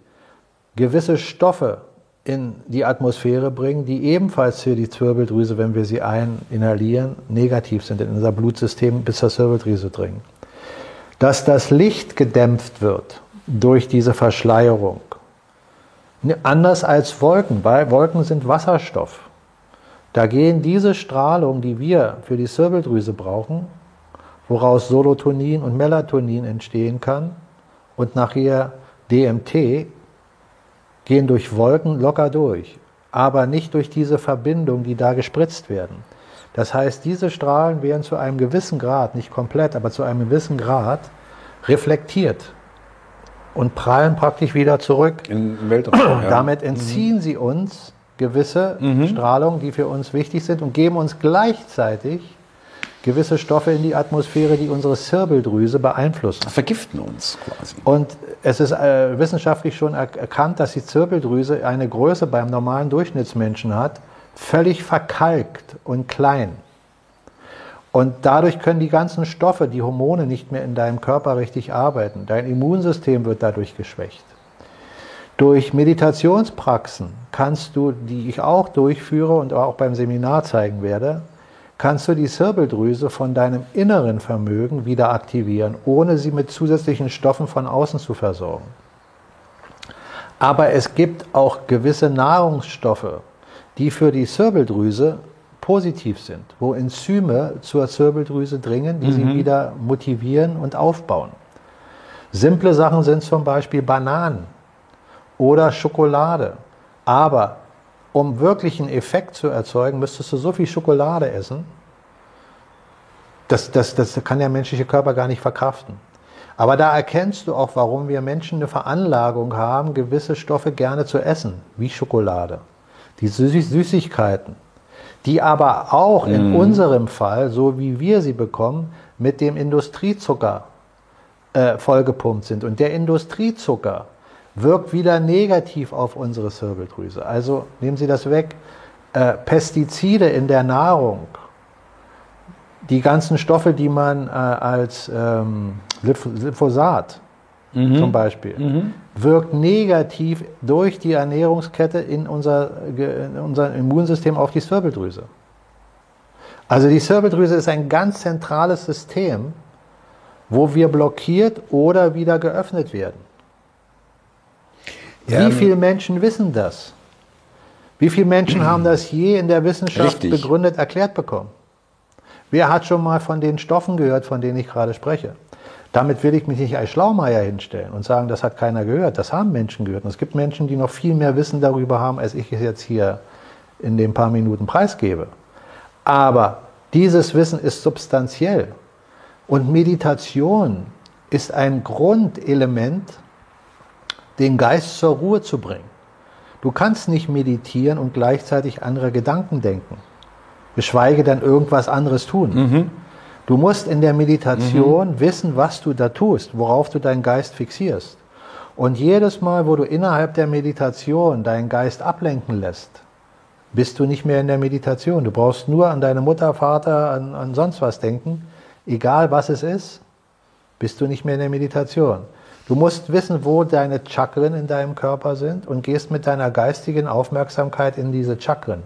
Speaker 2: gewisse Stoffe in die Atmosphäre bringen, die ebenfalls für die Zirbeldrüse, wenn wir sie eininhalieren, negativ sind in unser Blutsystem bis zur Zirbeldrüse dringen. Dass das Licht gedämpft wird durch diese Verschleierung. Anders als Wolken, weil Wolken sind Wasserstoff. Da gehen diese Strahlung, die wir für die Zirbeldrüse brauchen, woraus Solotonin und Melatonin entstehen kann und nachher DMT, gehen durch Wolken locker durch, aber nicht durch diese Verbindung, die da gespritzt werden. Das heißt, diese Strahlen werden zu einem gewissen Grad, nicht komplett, aber zu einem gewissen Grad reflektiert und prallen praktisch wieder zurück.
Speaker 1: Im Weltraum.
Speaker 2: Ja. Damit entziehen mhm. sie uns gewisse mhm. Strahlungen, die für uns wichtig sind und geben uns gleichzeitig gewisse Stoffe in die Atmosphäre, die unsere Zirbeldrüse beeinflussen.
Speaker 1: Vergiften uns quasi.
Speaker 2: Und es ist äh, wissenschaftlich schon er erkannt, dass die Zirbeldrüse eine Größe beim normalen Durchschnittsmenschen hat, völlig verkalkt und klein. Und dadurch können die ganzen Stoffe, die Hormone nicht mehr in deinem Körper richtig arbeiten. Dein Immunsystem wird dadurch geschwächt. Durch Meditationspraxen kannst du, die ich auch durchführe und auch beim Seminar zeigen werde, kannst du die Zirbeldrüse von deinem inneren Vermögen wieder aktivieren, ohne sie mit zusätzlichen Stoffen von außen zu versorgen. Aber es gibt auch gewisse Nahrungsstoffe, die für die Zirbeldrüse positiv sind, wo Enzyme zur Zirbeldrüse dringen, die mhm. sie wieder motivieren und aufbauen. Simple Sachen sind zum Beispiel Bananen oder Schokolade. Aber um wirklich einen Effekt zu erzeugen, müsstest du so viel Schokolade essen, das, das, das kann der menschliche Körper gar nicht verkraften. Aber da erkennst du auch, warum wir Menschen eine Veranlagung haben, gewisse Stoffe gerne zu essen, wie Schokolade, die Süßigkeiten, die aber auch mm. in mhm. unserem Fall, so wie wir sie bekommen, mit dem Industriezucker äh, vollgepumpt sind. Und der Industriezucker wirkt wieder negativ auf unsere Zirbeldrüse. Also nehmen Sie das weg. Äh, Pestizide in der Nahrung, Die ganzen Stoffe, die man äh, als ähm, Glyphosat mhm. zum Beispiel, mhm. wirkt negativ durch die Ernährungskette in unser, in unser Immunsystem auf die Zirbeldrüse. Also die Zirbeldrüse ist ein ganz zentrales System, wo wir blockiert oder wieder geöffnet werden. Ja, Wie viele Menschen wissen das? Wie viele Menschen haben das je in der Wissenschaft richtig. begründet erklärt bekommen? Wer hat schon mal von den Stoffen gehört, von denen ich gerade spreche? Damit will ich mich nicht als Schlaumeier hinstellen und sagen, das hat keiner gehört. Das haben Menschen gehört. Und es gibt Menschen, die noch viel mehr Wissen darüber haben, als ich es jetzt hier in den paar Minuten preisgebe. Aber dieses Wissen ist substanziell. Und Meditation ist ein Grundelement, den Geist zur Ruhe zu bringen. Du kannst nicht meditieren und gleichzeitig andere Gedanken denken, geschweige denn irgendwas anderes tun. Mhm. Du musst in der Meditation mhm. wissen, was du da tust, worauf du deinen Geist fixierst. Und jedes Mal, wo du innerhalb der Meditation deinen Geist ablenken lässt, bist du nicht mehr in der Meditation. Du brauchst nur an deine Mutter, Vater, an, an sonst was denken. Egal was es ist, bist du nicht mehr in der Meditation. Du musst wissen, wo deine Chakren in deinem Körper sind und gehst mit deiner geistigen Aufmerksamkeit in diese Chakren.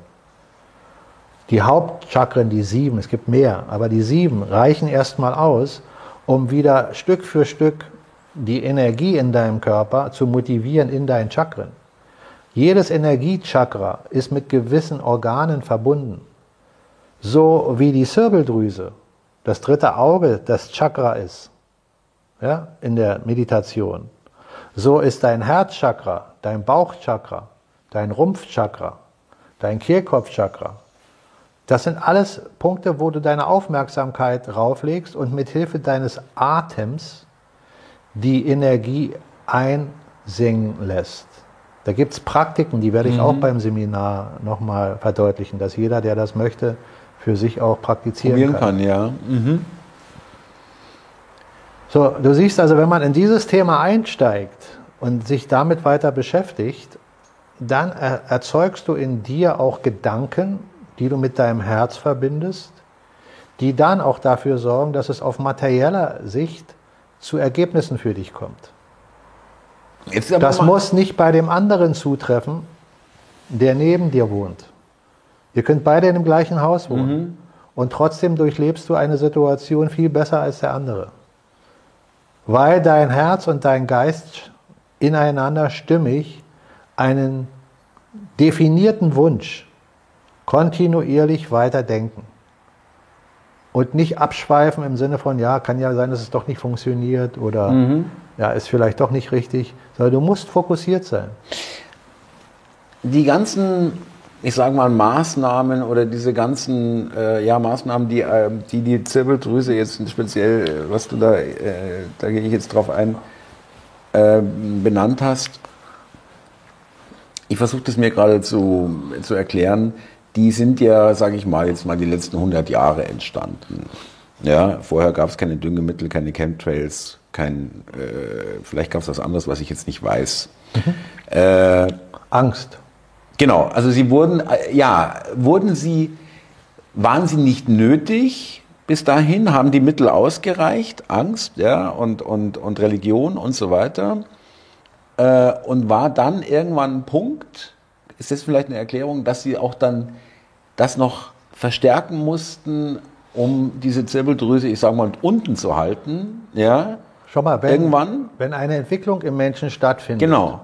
Speaker 2: Die Hauptchakren, die sieben, es gibt mehr, aber die sieben reichen erstmal aus, um wieder Stück für Stück die Energie in deinem Körper zu motivieren in deinen Chakren. Jedes Energiechakra ist mit gewissen Organen verbunden. So wie die Zirbeldrüse, das dritte Auge, das Chakra ist ja, in der Meditation. So ist dein Herzchakra, dein Bauchchakra, dein Rumpfchakra, dein Kehlkopfchakra. Das sind alles Punkte, wo du deine Aufmerksamkeit drauflegst und mit Hilfe deines Atems die Energie einsingen lässt. Da gibt es Praktiken, die werde ich mhm. auch beim Seminar nochmal verdeutlichen, dass jeder, der das möchte, für sich auch praktizieren Probieren kann. kann ja. Mhm. So, du siehst also, wenn man in dieses Thema einsteigt und sich damit weiter beschäftigt, dann erzeugst du in dir auch Gedanken, die du mit deinem Herz verbindest, die dann auch dafür sorgen, dass es auf materieller Sicht zu Ergebnissen für dich kommt. das muss nicht bei dem anderen zutreffen, der neben dir wohnt. Ihr könnt beide in dem gleichen Haus wohnen mhm. und trotzdem durchlebst du eine Situation viel besser als der andere weil dein Herz und dein Geist ineinander stimmig einen definierten Wunsch kontinuierlich weiterdenken. Und nicht abschweifen im Sinne von, ja, kann ja sein, dass es doch nicht funktioniert oder mhm. ja, ist vielleicht doch nicht richtig, sondern du musst fokussiert sein.
Speaker 1: Die ganzen ich sage mal, Maßnahmen oder diese ganzen äh, ja, Maßnahmen, die, äh, die die Zirbeldrüse jetzt speziell, äh, was du da, äh, da gehe ich jetzt drauf ein, äh, benannt hast, ich versuche das mir gerade zu, zu erklären, die sind ja, sage ich mal, jetzt mal die letzten 100 Jahre entstanden. Ja, vorher gab es keine Düngemittel, keine Chemtrails, kein, äh, vielleicht gab es was anderes, was ich jetzt nicht weiß. Mhm.
Speaker 2: Angst.
Speaker 1: Genau, also sie wurden, äh, ja, wurden sie, waren sie nicht nötig bis dahin, haben die Mittel ausgereicht, Angst, ja, und, und, und Religion und so weiter. Äh, und war dann irgendwann ein Punkt, ist das vielleicht eine Erklärung, dass sie auch dann das noch verstärken mussten, um diese Zirbeldrüse, ich sage mal, unten zu halten, ja.
Speaker 2: Schau mal, wenn, irgendwann, wenn eine Entwicklung im Menschen stattfindet,
Speaker 1: genau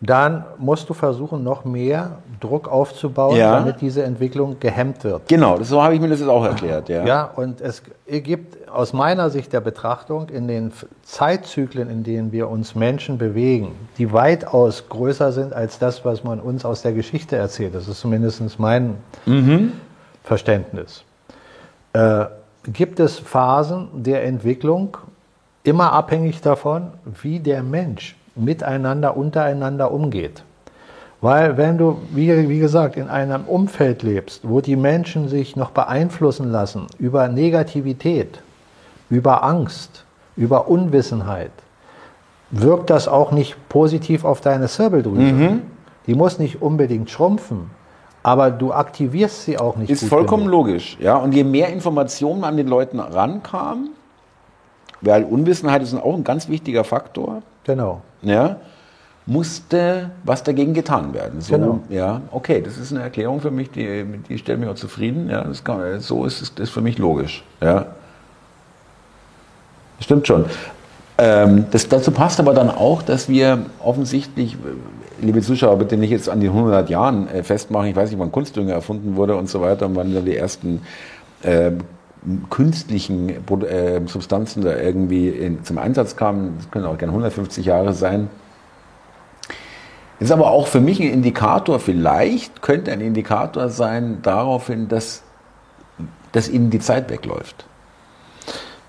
Speaker 2: dann musst du versuchen, noch mehr Druck aufzubauen, ja. damit diese Entwicklung gehemmt wird.
Speaker 1: Genau, so habe ich mir das jetzt auch erklärt. Ja,
Speaker 2: ja und es gibt aus meiner Sicht der Betrachtung in den Zeitzyklen, in denen wir uns Menschen bewegen, die weitaus größer sind als das, was man uns aus der Geschichte erzählt. Das ist zumindest mein mhm. Verständnis. Äh, gibt es Phasen der Entwicklung, immer abhängig davon, wie der Mensch miteinander, untereinander umgeht. Weil wenn du, wie, wie gesagt, in einem Umfeld lebst, wo die Menschen sich noch beeinflussen lassen über Negativität, über Angst, über Unwissenheit, wirkt das auch nicht positiv auf deine Zirbeldrüse. Mhm. Die muss nicht unbedingt schrumpfen, Aber du aktivierst sie auch nicht.
Speaker 1: Ist vollkommen
Speaker 2: genug.
Speaker 1: logisch. Ja? Und je mehr Informationen an den Leuten rankam, weil Unwissenheit ist auch ein ganz wichtiger Faktor,
Speaker 2: Genau.
Speaker 1: ja, musste was dagegen getan werden. So,
Speaker 2: Genau.
Speaker 1: Ja, okay, das ist eine Erklärung für mich, die, die stellt mich auch zufrieden. Ja, das kann, so ist es das ist für mich logisch. Ja. Stimmt schon. Ähm, das, dazu passt aber dann auch, dass wir offensichtlich, liebe Zuschauer, bitte nicht jetzt an den 100 Jahren äh, festmachen, ich weiß nicht, wann Kunstdünger erfunden wurde und so weiter und wann dann die ersten äh, künstlichen äh, Substanzen da irgendwie in, zum Einsatz kamen. Das können auch gerne 150 Jahre sein. Ist aber auch für mich ein Indikator, vielleicht könnte ein Indikator sein darauf hin, dass, dass ihnen die Zeit wegläuft.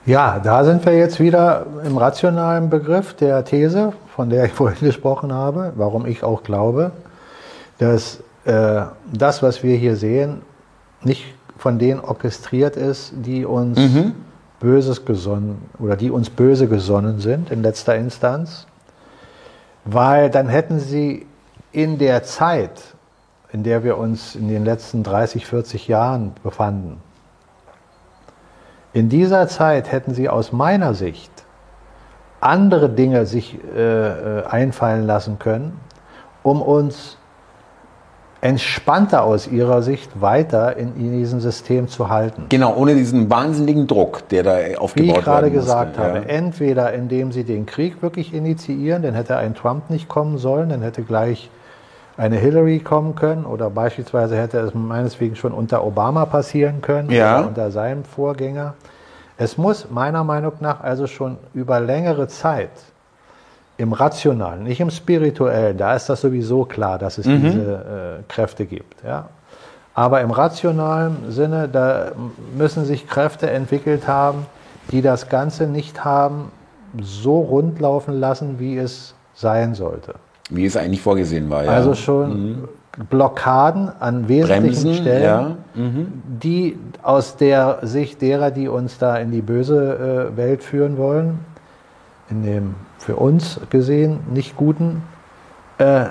Speaker 2: Ja, da sind wir jetzt wieder im rationalen Begriff der These, von der ich vorhin gesprochen habe, warum ich auch glaube, dass äh, das, was wir hier sehen, nicht von denen orchestriert ist, die uns Böses gesonnen oder die uns böse gesonnen sind in letzter Instanz, weil dann hätten sie in der Zeit, in der wir uns in den letzten 30, 40 Jahren befanden, in dieser Zeit hätten sie aus meiner Sicht andere Dinge sich äh, äh, einfallen lassen können, um uns entspannter aus ihrer Sicht weiter in, in diesem System zu halten.
Speaker 1: Genau, ohne diesen wahnsinnigen Druck, der da aufgebaut
Speaker 2: Wie ich gerade
Speaker 1: werden musste.
Speaker 2: gesagt habe,
Speaker 1: Ja.
Speaker 2: entweder indem sie den Krieg wirklich initiieren, dann hätte ein Trump nicht kommen sollen, dann hätte gleich eine Hillary kommen können oder beispielsweise hätte es meineswegen schon unter Obama passieren können
Speaker 1: Ja.
Speaker 2: oder unter seinem Vorgänger. Es muss meiner Meinung nach also schon über längere Zeit im Rationalen, nicht im Spirituellen, da ist das sowieso klar, dass es
Speaker 1: Mhm.
Speaker 2: diese äh, Kräfte gibt. Ja? Aber im rationalen Sinne, da müssen sich Kräfte entwickelt haben, die das Ganze nicht haben so rund laufen lassen, wie es sein sollte.
Speaker 1: Wie es eigentlich vorgesehen war. Ja.
Speaker 2: Also schon Blockaden an wesentlichen
Speaker 1: Bremsen,
Speaker 2: Stellen,
Speaker 1: ja.
Speaker 2: die aus der Sicht derer, die uns da in die böse äh, Welt führen wollen, in dem für uns gesehen nicht guten, äh,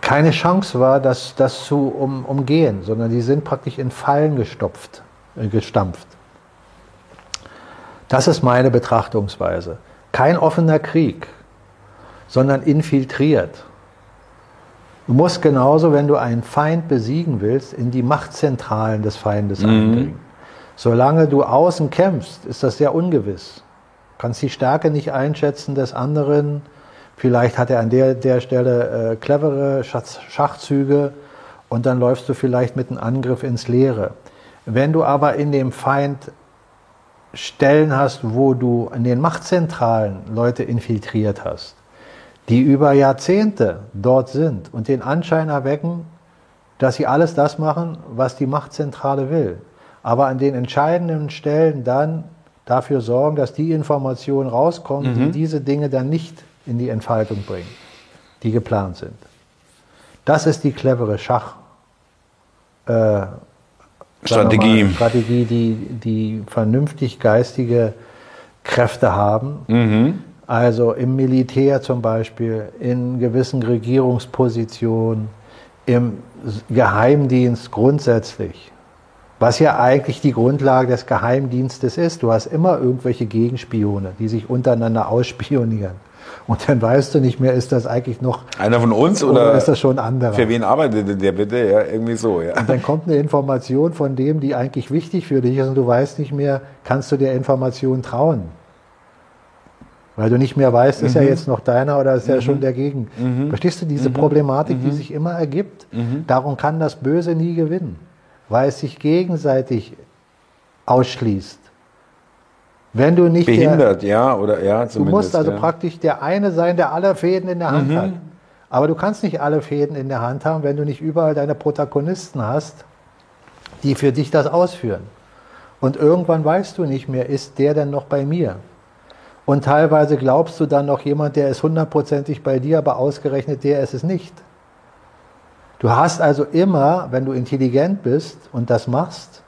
Speaker 2: keine Chance war, das, das zu um, umgehen, sondern die sind praktisch in Fallen gestopft, äh, gestampft. Das ist meine Betrachtungsweise. Kein offener Krieg, sondern infiltriert. Du musst genauso, wenn du einen Feind besiegen willst, in die Machtzentralen des Feindes eindringen. Solange du außen kämpfst, ist das sehr ungewiss. Kannst die Stärke nicht einschätzen des anderen. Vielleicht hat er an der, der Stelle äh, clevere Schach- Schachzüge und dann läufst du vielleicht mit einem Angriff ins Leere. Wenn du aber in dem Feind Stellen hast, wo du in den Machtzentralen Leute infiltriert hast, die über Jahrzehnte dort sind und den Anschein erwecken, dass sie alles das machen, was die Machtzentrale will, aber an den entscheidenden Stellen dann dafür sorgen, dass die Informationen rauskommen, die diese Dinge dann nicht in die Entfaltung bringen, die geplant sind. Das ist die clevere Schach. Äh,
Speaker 1: Strategie.
Speaker 2: Mal, Strategie, die, die vernünftig geistige Kräfte haben. Also im Militär zum Beispiel, in gewissen Regierungspositionen, im Geheimdienst grundsätzlich. Was ja eigentlich die Grundlage des Geheimdienstes ist. Du hast immer irgendwelche Gegenspione, die sich untereinander ausspionieren. Und dann weißt du nicht mehr, ist das eigentlich noch
Speaker 1: Einer von uns
Speaker 2: oder,
Speaker 1: oder,
Speaker 2: ist das schon ein anderer?
Speaker 1: für wen arbeitet der bitte? Ja, irgendwie so, ja.
Speaker 2: Und dann kommt eine Information von dem, die eigentlich wichtig für dich ist und du weißt nicht mehr, kannst du der Information trauen? Weil du nicht mehr weißt, ist er jetzt noch deiner oder ist er schon dagegen? Verstehst du diese Problematik, die sich immer ergibt? Darum kann das Böse nie gewinnen, weil es sich gegenseitig ausschließt. Wenn du nicht der,
Speaker 1: Behindert, ja, oder ja,
Speaker 2: Du musst also
Speaker 1: ja.
Speaker 2: praktisch der eine sein, der alle Fäden in der Hand hat. Aber du kannst nicht alle Fäden in der Hand haben, wenn du nicht überall deine Protagonisten hast, die für dich das ausführen. Und irgendwann weißt du nicht mehr, ist der denn noch bei mir? Und teilweise glaubst du dann noch jemand, der ist hundertprozentig bei dir, aber ausgerechnet der ist es nicht. Du hast also immer, wenn du intelligent bist und das machst,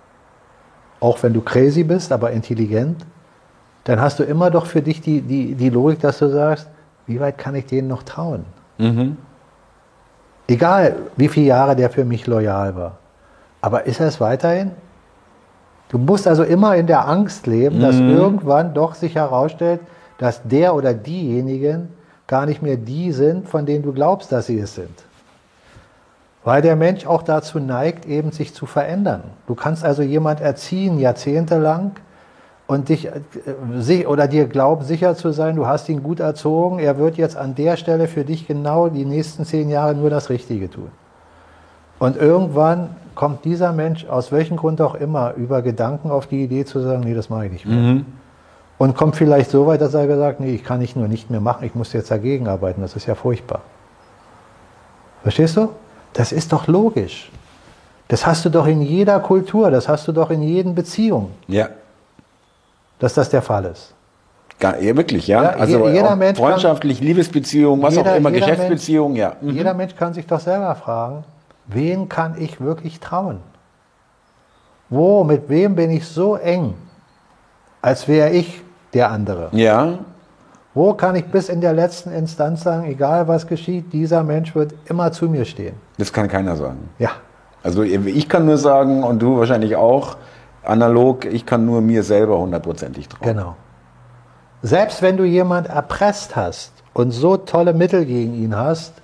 Speaker 2: auch wenn du crazy bist, aber intelligent, dann hast du immer doch für dich die, die, die Logik, dass du sagst, wie weit kann ich denen noch trauen? Egal, wie viele Jahre der für mich loyal war. Aber ist er es weiterhin? Du musst also immer in der Angst leben, dass
Speaker 1: Mhm.
Speaker 2: irgendwann doch sich herausstellt, dass der oder diejenigen gar nicht mehr die sind, von denen du glaubst, dass sie es sind. Weil der Mensch auch dazu neigt, eben sich zu verändern. Du kannst also jemand erziehen, jahrzehntelang, und dich äh, sich- oder dir glauben, sicher zu sein, du hast ihn gut erzogen, er wird jetzt an der Stelle für dich genau die nächsten zehn Jahre nur das Richtige tun. Und irgendwann kommt dieser Mensch, aus welchem Grund auch immer, über Gedanken auf die Idee zu sagen, nee, das mache ich nicht mehr. Und kommt vielleicht so weit, dass er gesagt, nee, ich kann nicht nur nicht mehr machen, ich muss jetzt dagegen arbeiten, das ist ja furchtbar. Verstehst du? Das ist doch logisch. Das hast du doch in jeder Kultur, das hast du doch in jeden Beziehung,
Speaker 1: Ja.
Speaker 2: dass das der Fall ist.
Speaker 1: Gar, ja, wirklich, ja.
Speaker 2: Ja,
Speaker 1: also
Speaker 2: je- jeder Mensch kann-
Speaker 1: freundschaftlich, Liebesbeziehung, was
Speaker 2: Jeder-
Speaker 1: auch immer, Geschäftsbeziehung, ja. Mhm.
Speaker 2: Jeder Mensch kann sich doch selber fragen, wen kann ich wirklich trauen? Wo, mit wem bin ich so eng, als wäre ich der andere?
Speaker 1: Ja,
Speaker 2: Wo kann ich bis in der letzten Instanz sagen, egal was geschieht, dieser Mensch wird immer zu mir stehen?
Speaker 1: Das kann keiner sagen.
Speaker 2: Ja,
Speaker 1: Also ich kann nur sagen, und du wahrscheinlich auch, analog, ich kann nur mir selber hundertprozentig trauen.
Speaker 2: genau. Selbst wenn du jemand erpresst hast und so tolle Mittel gegen ihn hast,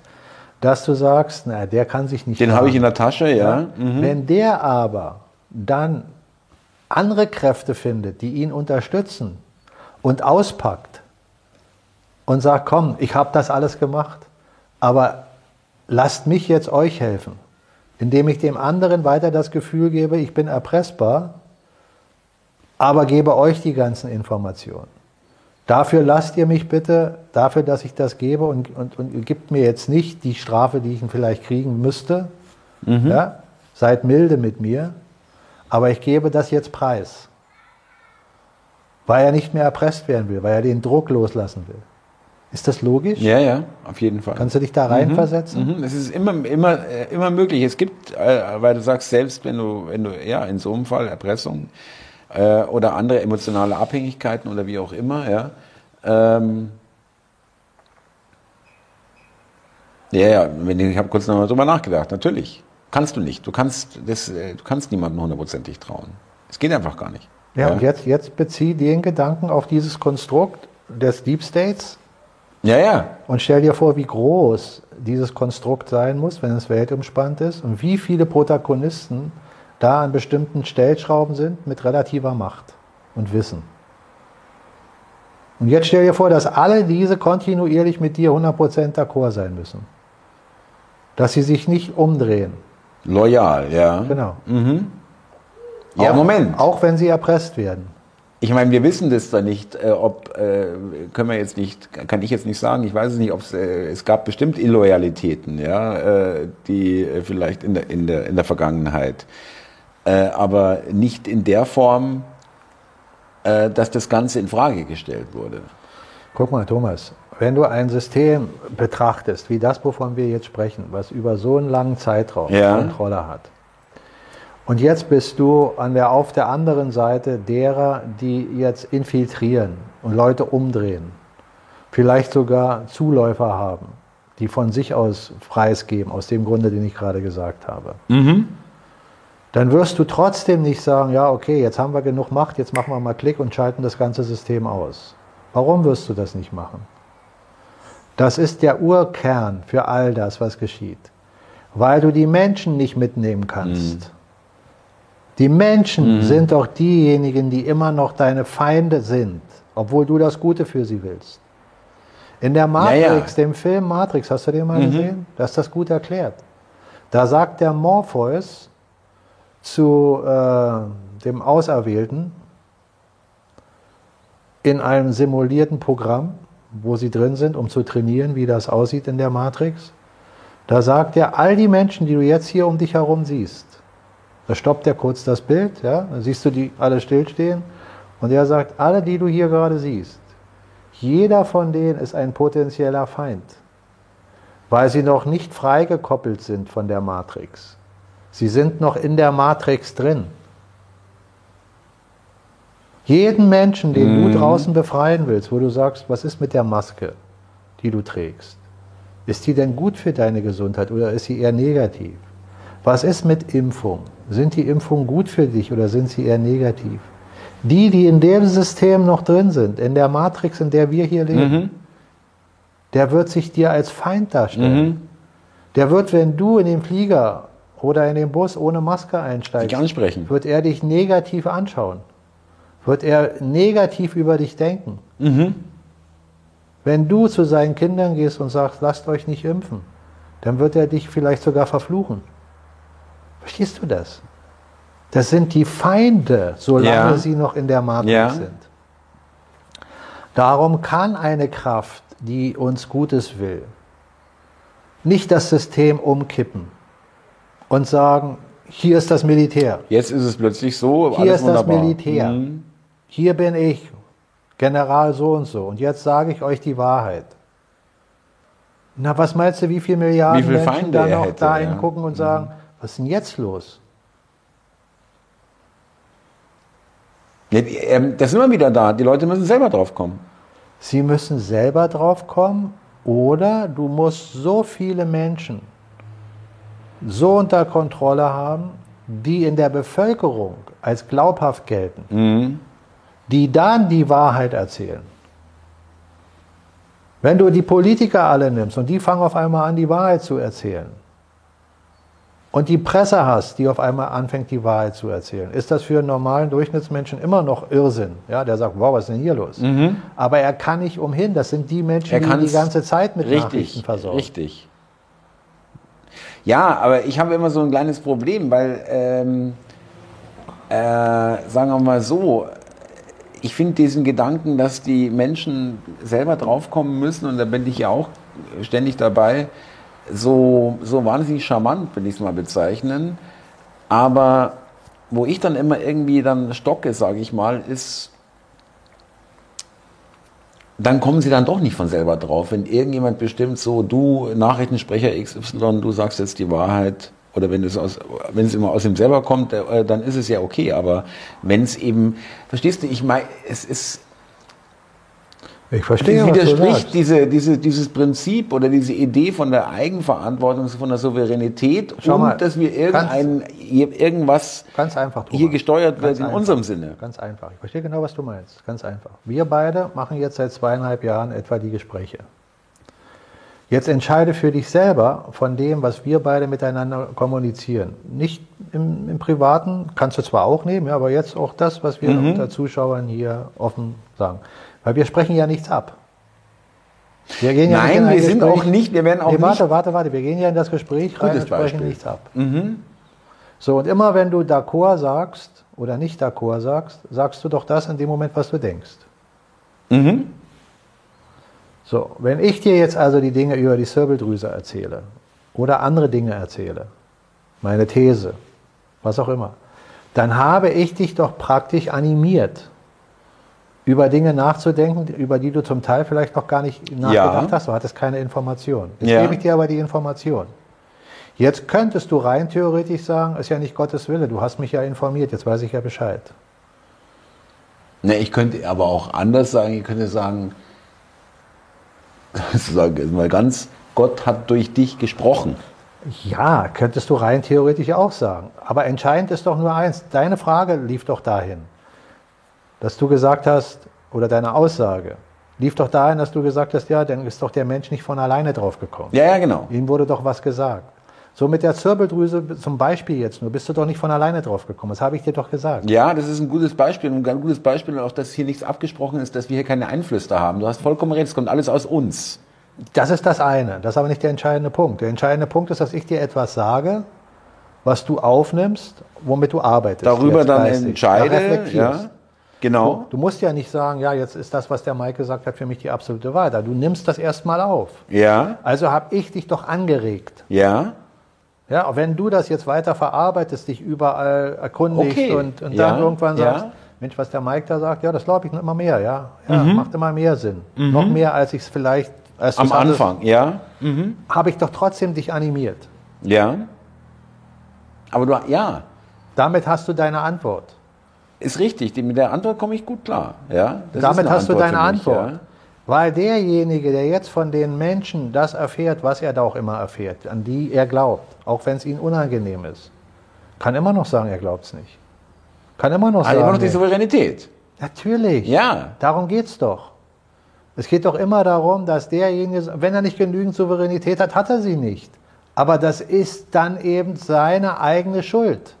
Speaker 2: dass du sagst, na, der kann sich nicht
Speaker 1: Den habe ich in der Tasche, ja. Mhm.
Speaker 2: Wenn der aber dann andere Kräfte findet, die ihn unterstützen und auspackt und sagt, komm, ich habe das alles gemacht, aber lasst mich jetzt euch helfen, indem ich dem anderen weiter das Gefühl gebe, ich bin erpressbar, aber gebe euch die ganzen Informationen. Dafür lasst ihr mich bitte, dafür, dass ich das gebe und, und, und gibt mir jetzt nicht die Strafe, die ich vielleicht kriegen müsste. Ja? Seid milde mit mir, aber ich gebe das jetzt preis. Weil er nicht mehr erpresst werden will, weil er den Druck loslassen will. Ist das logisch?
Speaker 1: Ja, ja, auf jeden Fall.
Speaker 2: Kannst du dich da reinversetzen?
Speaker 1: Mhm, Es ist immer, immer, äh, immer möglich. Es gibt, äh, weil du sagst, selbst wenn du, wenn du, ja, in so einem Fall Erpressung äh, oder andere emotionale Abhängigkeiten oder wie auch immer, ja. Ähm, ja, ja, ich habe kurz nochmal drüber nachgedacht. Natürlich kannst du nicht. Du kannst, das, äh, du kannst niemandem hundertprozentig trauen. Es geht einfach gar nicht.
Speaker 2: Ja, und jetzt, jetzt bezieh den Gedanken auf dieses Konstrukt des Deep States
Speaker 1: ja, ja.
Speaker 2: und stell dir vor, wie groß dieses Konstrukt sein muss, wenn es weltumspannt ist und wie viele Protagonisten da an bestimmten Stellschrauben sind mit relativer Macht und Wissen. Und jetzt stell dir vor, dass alle diese kontinuierlich mit dir 100% d'accord sein müssen. Dass sie sich nicht umdrehen.
Speaker 1: Loyal, ja.
Speaker 2: Genau.
Speaker 1: Ja,
Speaker 2: auch,
Speaker 1: Moment.
Speaker 2: Auch wenn sie erpresst werden.
Speaker 1: Ich meine, wir wissen das da nicht, äh, ob, äh, können wir jetzt nicht, kann ich jetzt nicht sagen, ich weiß es nicht, ob es, äh, es gab bestimmt Illoyalitäten, ja, äh, die äh, vielleicht in der, in der, in der Vergangenheit, äh, aber nicht in der Form, dass das Ganze in Frage gestellt wurde.
Speaker 2: Guck mal, Thomas, wenn du ein System betrachtest, wie das, wovon wir jetzt sprechen, was über so einen langen Zeitraum
Speaker 1: Ja.
Speaker 2: Kontrolle hat, und jetzt bist du an der, auf der anderen Seite derer, die jetzt infiltrieren und Leute umdrehen, vielleicht sogar Zuläufer haben, die von sich aus preisgeben, aus dem Grunde, den ich gerade gesagt habe. Dann wirst du trotzdem nicht sagen, ja, okay, jetzt haben wir genug Macht, jetzt machen wir mal Klick und schalten das ganze System aus. Warum wirst du das nicht machen? Das ist der Urkern für all das, was geschieht. Weil du die Menschen nicht mitnehmen kannst. Die Menschen sind doch diejenigen, die immer noch deine Feinde sind, obwohl du das Gute für sie willst. In der Matrix, dem Film Matrix, hast du den mal gesehen? Da ist das gut erklärt. Da sagt der Morpheus zu äh, dem Auserwählten in einem simulierten Programm, wo sie drin sind, um zu trainieren, wie das aussieht in der Matrix. Da sagt er, all die Menschen, die du jetzt hier um dich herum siehst, da stoppt er kurz das Bild, ja, da siehst du die alle stillstehen und er sagt, alle, die du hier gerade siehst, jeder von denen ist ein potenzieller Feind, weil sie noch nicht freigekoppelt sind von der Matrix. Sie sind noch in der Matrix drin. Jeden Menschen, den du draußen befreien willst, wo du sagst, was ist mit der Maske, die du trägst? Ist die denn gut für deine Gesundheit oder ist sie eher negativ? Was ist mit Impfung? Sind die Impfungen gut für dich oder sind sie eher negativ? Die, die in dem System noch drin sind, in der Matrix, in der wir hier leben,
Speaker 1: Mhm.
Speaker 2: der wird sich dir als Feind darstellen.
Speaker 1: Mhm.
Speaker 2: Der wird, wenn du in den Flieger oder in den Bus ohne Maske einsteigst,
Speaker 1: Dich ansprechen.
Speaker 2: wird er dich negativ anschauen. Wird er negativ über dich denken.
Speaker 1: Mhm.
Speaker 2: Wenn du zu seinen Kindern gehst und sagst, lasst euch nicht impfen, dann wird er dich vielleicht sogar verfluchen. Verstehst du das? Das sind die Feinde, solange
Speaker 1: Ja.
Speaker 2: sie noch in der Matrix
Speaker 1: Ja.
Speaker 2: sind. Darum kann eine Kraft, die uns Gutes will, nicht das System umkippen und sagen, hier ist das Militär,
Speaker 1: Jetzt ist es plötzlich so,
Speaker 2: hier ist das
Speaker 1: wunderbar.
Speaker 2: Militär,
Speaker 1: Mhm.
Speaker 2: hier bin ich, General so und so, und jetzt sage ich euch die Wahrheit. Na, was meinst du, wie viele Milliarden
Speaker 1: Wie viele
Speaker 2: Menschen
Speaker 1: Feinde
Speaker 2: da noch
Speaker 1: hätte,
Speaker 2: da
Speaker 1: ja.
Speaker 2: hingucken und sagen, was ist denn jetzt los?
Speaker 1: Ähm, Da sind wir wieder da. Die Leute müssen selber drauf kommen.
Speaker 2: Sie müssen selber drauf kommen oder du musst so viele Menschen so unter Kontrolle haben, die in der Bevölkerung als glaubhaft gelten,
Speaker 1: Mhm.
Speaker 2: die dann die Wahrheit erzählen. Wenn du die Politiker alle nimmst und die fangen auf einmal an, die Wahrheit zu erzählen und die Presse hast, die auf einmal anfängt, die Wahrheit zu erzählen, ist das für einen normalen Durchschnittsmenschen immer noch Irrsinn. Ja, der sagt, wow, was ist denn hier los? Aber er kann nicht umhin. Das sind die Menschen,
Speaker 1: Mhm.
Speaker 2: Die die ganze Zeit mit Nachrichten
Speaker 1: Richtig,
Speaker 2: versorgen.
Speaker 1: richtig. Ja, aber ich habe immer so ein kleines Problem, weil, ähm, äh, sagen wir mal so, ich finde diesen Gedanken, dass die Menschen selber draufkommen müssen, und da bin ich ja auch ständig dabei, so, so wahnsinnig charmant, will ich es mal bezeichnen. Aber wo ich dann immer irgendwie dann stocke, sage ich mal, ist, dann kommen sie dann doch nicht von selber drauf. Wenn irgendjemand bestimmt so, du Nachrichtensprecher XY, du sagst jetzt die Wahrheit, oder wenn es, aus, wenn es immer aus ihm selber kommt, äh, dann ist es ja okay. Aber wenn es eben, verstehst du, ich meine, es ist,
Speaker 2: Ich verstehe, du
Speaker 1: widerspricht diese, diese, dieses Prinzip oder diese Idee von der Eigenverantwortung, von der Souveränität
Speaker 2: Schau
Speaker 1: und
Speaker 2: mal,
Speaker 1: dass wir irgendein, irgendwas
Speaker 2: Ganz einfach.
Speaker 1: hier gesteuert
Speaker 2: Ganz
Speaker 1: wird in
Speaker 2: einfach.
Speaker 1: unserem Sinne.
Speaker 2: Ganz einfach. Ich verstehe genau, was du meinst. Ganz einfach. Wir beide machen jetzt seit zweieinhalb Jahren etwa die Gespräche. Jetzt entscheide für dich selber von dem, was wir beide miteinander kommunizieren. Nicht im, im Privaten, kannst du zwar auch nehmen, ja, aber jetzt auch das, was wir
Speaker 1: Mhm.
Speaker 2: unter Zuschauern hier offen sagen. Weil wir sprechen ja nichts ab. Wir gehen ja
Speaker 1: Nein,
Speaker 2: ein
Speaker 1: wir sind
Speaker 2: Gespräch-
Speaker 1: auch nicht, wir werden auch
Speaker 2: nee,
Speaker 1: nicht.
Speaker 2: warte, warte, warte. Wir gehen ja in das Gespräch rein und sprechen
Speaker 1: Beispiel.
Speaker 2: nichts ab.
Speaker 1: Mhm.
Speaker 2: So, und immer wenn du d'accord sagst oder nicht d'accord sagst, sagst du doch das in dem Moment, was du denkst.
Speaker 1: Mhm.
Speaker 2: So, wenn ich dir jetzt also die Dinge über die Zirbeldrüse erzähle oder andere Dinge erzähle, meine These, was auch immer, dann habe ich dich doch praktisch animiert, über Dinge nachzudenken, über die du zum Teil vielleicht noch gar nicht nachgedacht hast. Du hattest keine Information. Jetzt
Speaker 1: Ja.
Speaker 2: gebe ich dir aber die Information. Jetzt könntest du rein theoretisch sagen, ist ja nicht Gottes Wille, du hast mich ja informiert, jetzt weiß ich ja Bescheid.
Speaker 1: Ne, ich könnte aber auch anders sagen, ich könnte sagen, sagen jetzt mal ganz, Gott hat durch dich gesprochen.
Speaker 2: Ja, könntest du rein theoretisch auch sagen. Aber entscheidend ist doch nur eins, deine Frage lief doch dahin, dass du gesagt hast, oder deine Aussage, lief doch dahin, dass du gesagt hast, ja, dann ist doch der Mensch nicht von alleine drauf gekommen.
Speaker 1: Ja, ja, genau.
Speaker 2: Ihm wurde doch was gesagt. So mit der Zirbeldrüse zum Beispiel jetzt nur, bist du doch nicht von alleine drauf gekommen. Das habe ich dir doch gesagt.
Speaker 1: Ja, das ist ein gutes Beispiel. Und ein gutes Beispiel auch, dass hier nichts abgesprochen ist, dass wir hier keine Einflüsse haben. Du hast vollkommen recht, es kommt alles aus uns.
Speaker 2: Das ist das eine. Das ist aber nicht der entscheidende Punkt. Der entscheidende Punkt ist, dass ich dir etwas sage, was du aufnimmst, womit du arbeitest.
Speaker 1: Darüber dann entscheide. Ja, genau.
Speaker 2: Du musst ja nicht sagen, ja, jetzt ist das, was der Mike gesagt hat, für mich die absolute Wahrheit. Du nimmst das erstmal auf.
Speaker 1: Ja,
Speaker 2: Also habe ich dich doch angeregt.
Speaker 1: ja,
Speaker 2: Ja, wenn du das jetzt weiter verarbeitest, dich überall erkundigst
Speaker 1: Okay.
Speaker 2: und, und
Speaker 1: Ja,
Speaker 2: dann irgendwann
Speaker 1: ja.
Speaker 2: sagst, Mensch, was der Mike da sagt, ja, das glaube ich noch immer mehr, ja. Ja, macht immer mehr Sinn. Noch mehr, als ich es vielleicht als
Speaker 1: Mhm. am
Speaker 2: du's hattest,
Speaker 1: Anfang, ja,
Speaker 2: Habe ich doch trotzdem dich animiert.
Speaker 1: ja. Aber du, ja,
Speaker 2: Damit hast du deine Antwort.
Speaker 1: Ist richtig. Mit der Antwort komme ich gut klar. Ja,
Speaker 2: Damit hast du
Speaker 1: Antwort
Speaker 2: deine
Speaker 1: für mich,
Speaker 2: Antwort.
Speaker 1: Ja.
Speaker 2: Weil derjenige, der jetzt von den Menschen das erfährt, was er da auch immer erfährt, an die er glaubt, auch wenn es ihm unangenehm ist, kann immer noch sagen, er glaubt es nicht. Kann immer noch
Speaker 1: Also
Speaker 2: sagen.
Speaker 1: immer noch die. Souveränität.
Speaker 2: Natürlich.
Speaker 1: Ja.
Speaker 2: Darum geht es doch. Es geht doch immer darum, dass derjenige, wenn er nicht genügend Souveränität hat, hat er sie nicht. Aber das ist dann eben seine eigene Schuld.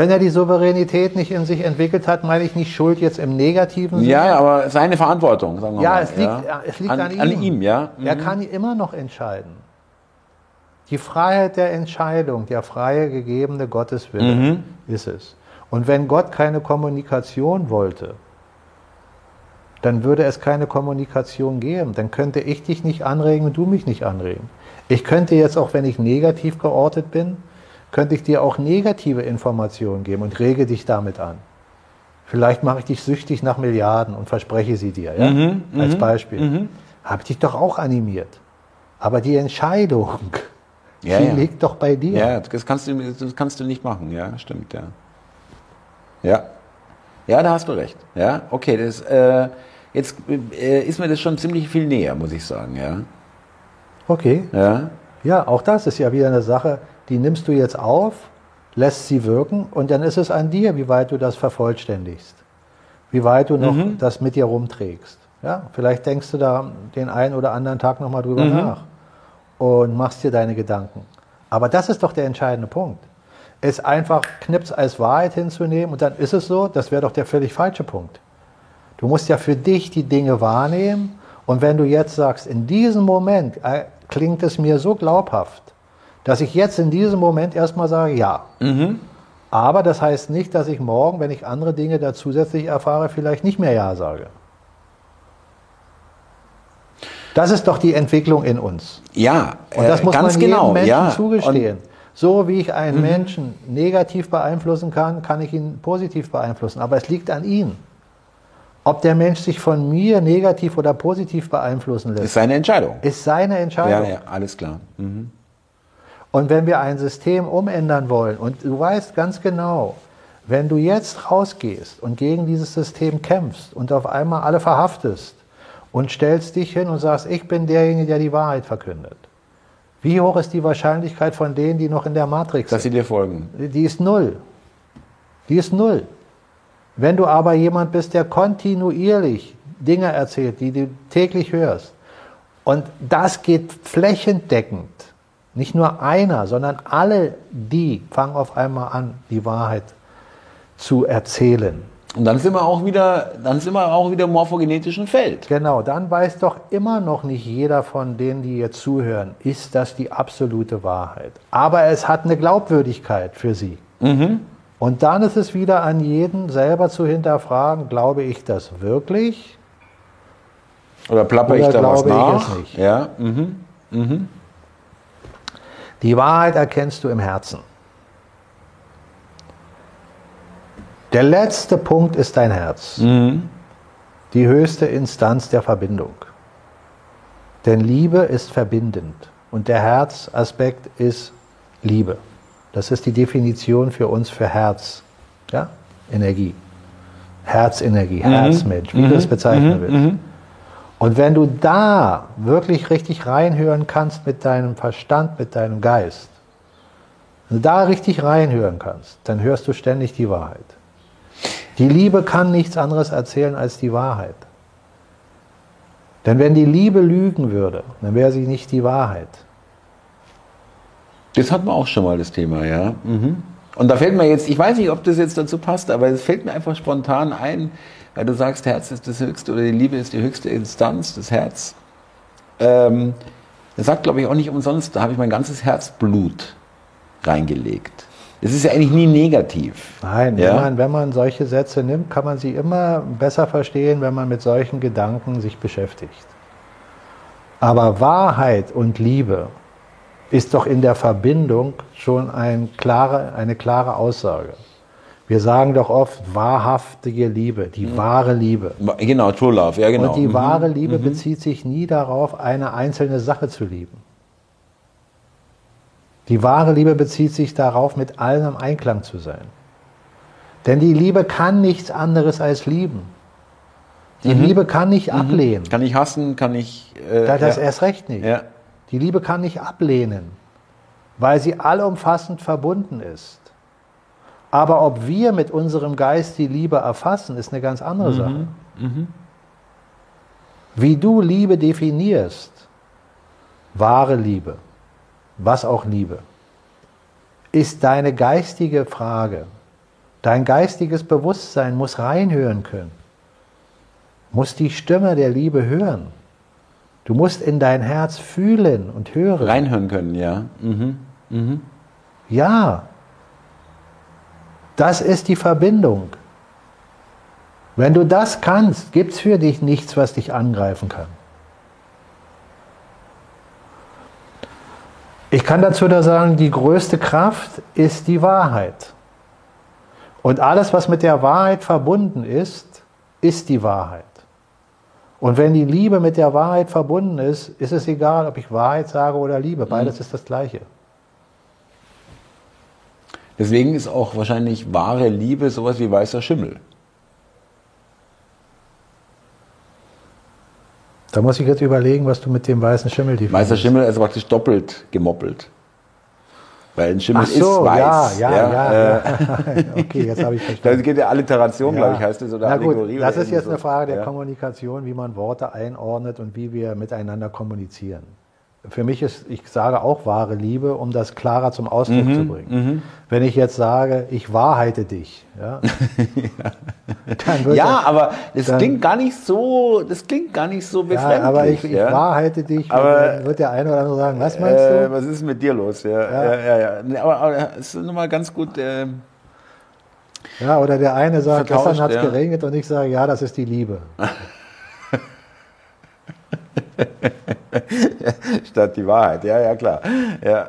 Speaker 2: Wenn er die Souveränität nicht in sich entwickelt hat, meine ich nicht Schuld jetzt im negativen Sinne.
Speaker 1: Ja, aber seine Verantwortung, sagen wir
Speaker 2: Ja,
Speaker 1: mal.
Speaker 2: es liegt, ja. es liegt an,
Speaker 1: an,
Speaker 2: ihm.
Speaker 1: An ihm, ja.
Speaker 2: Er
Speaker 1: Mhm.
Speaker 2: kann immer noch entscheiden. Die Freiheit der Entscheidung, der freie gegebene Gotteswille
Speaker 1: Mhm.
Speaker 2: ist es. Und wenn Gott keine Kommunikation wollte, dann würde es keine Kommunikation geben. Dann könnte ich dich nicht anregen und du mich nicht anregen. Ich könnte jetzt auch, wenn ich negativ geortet bin, könnte ich dir auch negative Informationen geben und rege dich damit an. Vielleicht mache ich dich süchtig nach Milliarden und verspreche sie dir, ja?
Speaker 1: Mhm,
Speaker 2: als Beispiel. Habe ich dich doch auch animiert. Aber die Entscheidung,
Speaker 1: Ja,
Speaker 2: die
Speaker 1: ja.
Speaker 2: liegt doch bei dir.
Speaker 1: Ja, das kannst, du, das kannst du nicht machen, ja, stimmt, ja. Ja. Ja, da hast du recht. Ja, okay, das, äh, jetzt äh, ist mir das schon ziemlich viel näher, muss ich sagen, ja.
Speaker 2: Okay.
Speaker 1: Ja,
Speaker 2: Ja, auch das ist ja wieder eine Sache, die nimmst du jetzt auf, lässt sie wirken und dann ist es an dir, wie weit du das vervollständigst. Wie weit du noch das mit dir rumträgst. Ja, vielleicht denkst du da den einen oder anderen Tag nochmal drüber nach und machst dir deine Gedanken. Aber das ist doch der entscheidende Punkt. Es einfach Knips als Wahrheit hinzunehmen und dann ist es so, das wäre doch der völlig falsche Punkt. Du musst ja für dich die Dinge wahrnehmen und wenn du jetzt sagst, in diesem Moment äh, klingt es mir so glaubhaft, dass ich jetzt in diesem Moment erstmal sage, ja. Aber das heißt nicht, dass ich morgen, wenn ich andere Dinge da zusätzlich erfahre, vielleicht nicht mehr ja sage. Das ist doch die Entwicklung in uns.
Speaker 1: ja
Speaker 2: Und das
Speaker 1: äh,
Speaker 2: muss
Speaker 1: ganz
Speaker 2: man jedem
Speaker 1: genau.
Speaker 2: Menschen
Speaker 1: ja.
Speaker 2: zugestehen. So wie ich einen Menschen negativ beeinflussen kann, kann ich ihn positiv beeinflussen. Aber es liegt an ihm. Ob der Mensch sich von mir negativ oder positiv beeinflussen
Speaker 1: Und ist
Speaker 2: lässt,
Speaker 1: seine Entscheidung.
Speaker 2: ist seine
Speaker 1: Ja,
Speaker 2: Entscheidung.
Speaker 1: ja, alles klar. Mhm.
Speaker 2: Und wenn wir ein System umändern wollen, und du weißt ganz genau, wenn du jetzt rausgehst und gegen dieses System kämpfst und auf einmal alle verhaftest und stellst dich hin und sagst, ich bin derjenige, der die Wahrheit verkündet. Wie hoch ist die Wahrscheinlichkeit von denen, die noch in der Matrix
Speaker 1: Dass
Speaker 2: sind?
Speaker 1: sie dir folgen.
Speaker 2: Die ist null. Die ist null. Wenn du aber jemand bist, der kontinuierlich Dinge erzählt, die du täglich hörst, und das geht flächendeckend, nicht nur einer, sondern alle die fangen auf einmal an, die Wahrheit zu erzählen.
Speaker 1: Und dann sind wir auch wieder, dann sind wir auch wieder im morphogenetischen Feld.
Speaker 2: Genau, dann weiß doch immer noch nicht jeder von denen, die jetzt zuhören, ist das die absolute Wahrheit. Aber es hat eine Glaubwürdigkeit für sie. Und dann ist es wieder an jeden selber zu hinterfragen, glaube ich das wirklich?
Speaker 1: Oder plapper ich da was
Speaker 2: glaube ich
Speaker 1: nach?
Speaker 2: es nicht?
Speaker 1: Ja. Mhm.
Speaker 2: Die Wahrheit erkennst du im Herzen. Der letzte Punkt ist dein Herz. Die höchste Instanz der Verbindung. Denn Liebe ist verbindend und der Herzaspekt ist Liebe. Das ist die Definition für uns für Herz. Ja? Energie. Herzenergie, Herzmensch, wie du es bezeichnen willst. Und wenn du da wirklich richtig reinhören kannst mit deinem Verstand, mit deinem Geist, wenn du da richtig reinhören kannst, dann hörst du ständig die Wahrheit. Die Liebe kann nichts anderes erzählen als die Wahrheit. Denn wenn die Liebe lügen würde, dann wäre sie nicht die Wahrheit.
Speaker 1: Das hatten wir auch schon mal, das Thema, ja. Mhm. Und da fällt mir jetzt, ich weiß nicht, ob das jetzt dazu passt, aber es fällt mir einfach spontan ein, weil du sagst, Herz ist das höchste oder die Liebe ist die höchste Instanz, das Herz. Ähm, das sagt, glaube ich, auch nicht umsonst, da habe ich mein ganzes Herzblut reingelegt. Das ist ja eigentlich nie negativ.
Speaker 2: Nein,
Speaker 1: Ja?
Speaker 2: wenn, man, wenn man solche Sätze nimmt, kann man sie immer besser verstehen, wenn man mit solchen Gedanken sich beschäftigt. Aber Wahrheit und Liebe ist doch in der Verbindung schon ein klare, eine klare Aussage. Wir sagen doch oft wahrhaftige Liebe, die wahre Liebe.
Speaker 1: Genau, True Love, ja genau.
Speaker 2: Und die
Speaker 1: Mhm.
Speaker 2: wahre Liebe bezieht sich nie darauf, eine einzelne Sache zu lieben. Die wahre Liebe bezieht sich darauf, mit allen im Einklang zu sein. Denn die Liebe kann nichts anderes als lieben. Die Liebe kann nicht ablehnen.
Speaker 1: Kann ich hassen, kann ich. Äh,
Speaker 2: Da- Das
Speaker 1: ja.
Speaker 2: erst recht nicht.
Speaker 1: Ja.
Speaker 2: Die Liebe kann nicht ablehnen, weil sie allumfassend verbunden ist. Aber ob wir mit unserem Geist die Liebe erfassen, ist eine ganz andere Sache. Wie du Liebe definierst, wahre Liebe, was auch Liebe, ist deine geistige Frage. Dein geistiges Bewusstsein muss reinhören können, muss die Stimme der Liebe hören. Du musst in dein Herz fühlen und hören.
Speaker 1: Reinhören können, ja. Mhm.
Speaker 2: Ja, das ist die Verbindung. Wenn du das kannst, gibt es für dich nichts, was dich angreifen kann. Ich kann dazu da sagen, die größte Kraft ist die Wahrheit. Und alles, was mit der Wahrheit verbunden ist, ist die Wahrheit. Und wenn die Liebe mit der Wahrheit verbunden ist, ist es egal, ob ich Wahrheit sage oder Liebe. Beides ist das Gleiche.
Speaker 1: Deswegen ist auch wahrscheinlich wahre Liebe sowas wie weißer Schimmel.
Speaker 2: Da muss ich jetzt überlegen, was du mit dem weißen Schimmel definierst.
Speaker 1: Weißer Schimmel ist praktisch doppelt gemoppelt. Weil ein Schimmel
Speaker 2: so,
Speaker 1: ist weiß.
Speaker 2: ja, ja, ja.
Speaker 1: äh,
Speaker 2: ja. okay, jetzt habe ich verstanden.
Speaker 1: geht ja Alliteration, glaube ich, heißt es, oder
Speaker 2: Na gut,
Speaker 1: Allegorie.
Speaker 2: das ist jetzt
Speaker 1: irgendwie
Speaker 2: eine
Speaker 1: so.
Speaker 2: Frage der
Speaker 1: ja.
Speaker 2: Kommunikation, wie man Worte einordnet und wie wir miteinander kommunizieren. Für mich ist, ich sage auch wahre Liebe, um das klarer zum Ausdruck
Speaker 1: Mhm,
Speaker 2: zu bringen. Wenn ich jetzt sage, ich wahrheite dich, ja, dann wird
Speaker 1: Ja, aber das
Speaker 2: dann-
Speaker 1: klingt gar nicht so, das klingt gar nicht so
Speaker 2: ja,
Speaker 1: befremdlich.
Speaker 2: aber ich, ich
Speaker 1: ja.
Speaker 2: wahrheite dich,
Speaker 1: Aber-
Speaker 2: wird der eine oder andere sagen, was meinst
Speaker 1: Äh,
Speaker 2: du?
Speaker 1: was ist mit dir los? Ja, ja, ja. ja, Aber, aber es ist nochmal ganz gut. Äh,
Speaker 2: Ja, oder der eine sagt, gestern hat es
Speaker 1: ja.
Speaker 2: geregnet und ich sage, ja, das ist die Liebe.
Speaker 1: statt die Wahrheit. Ja, ja, klar. Ja.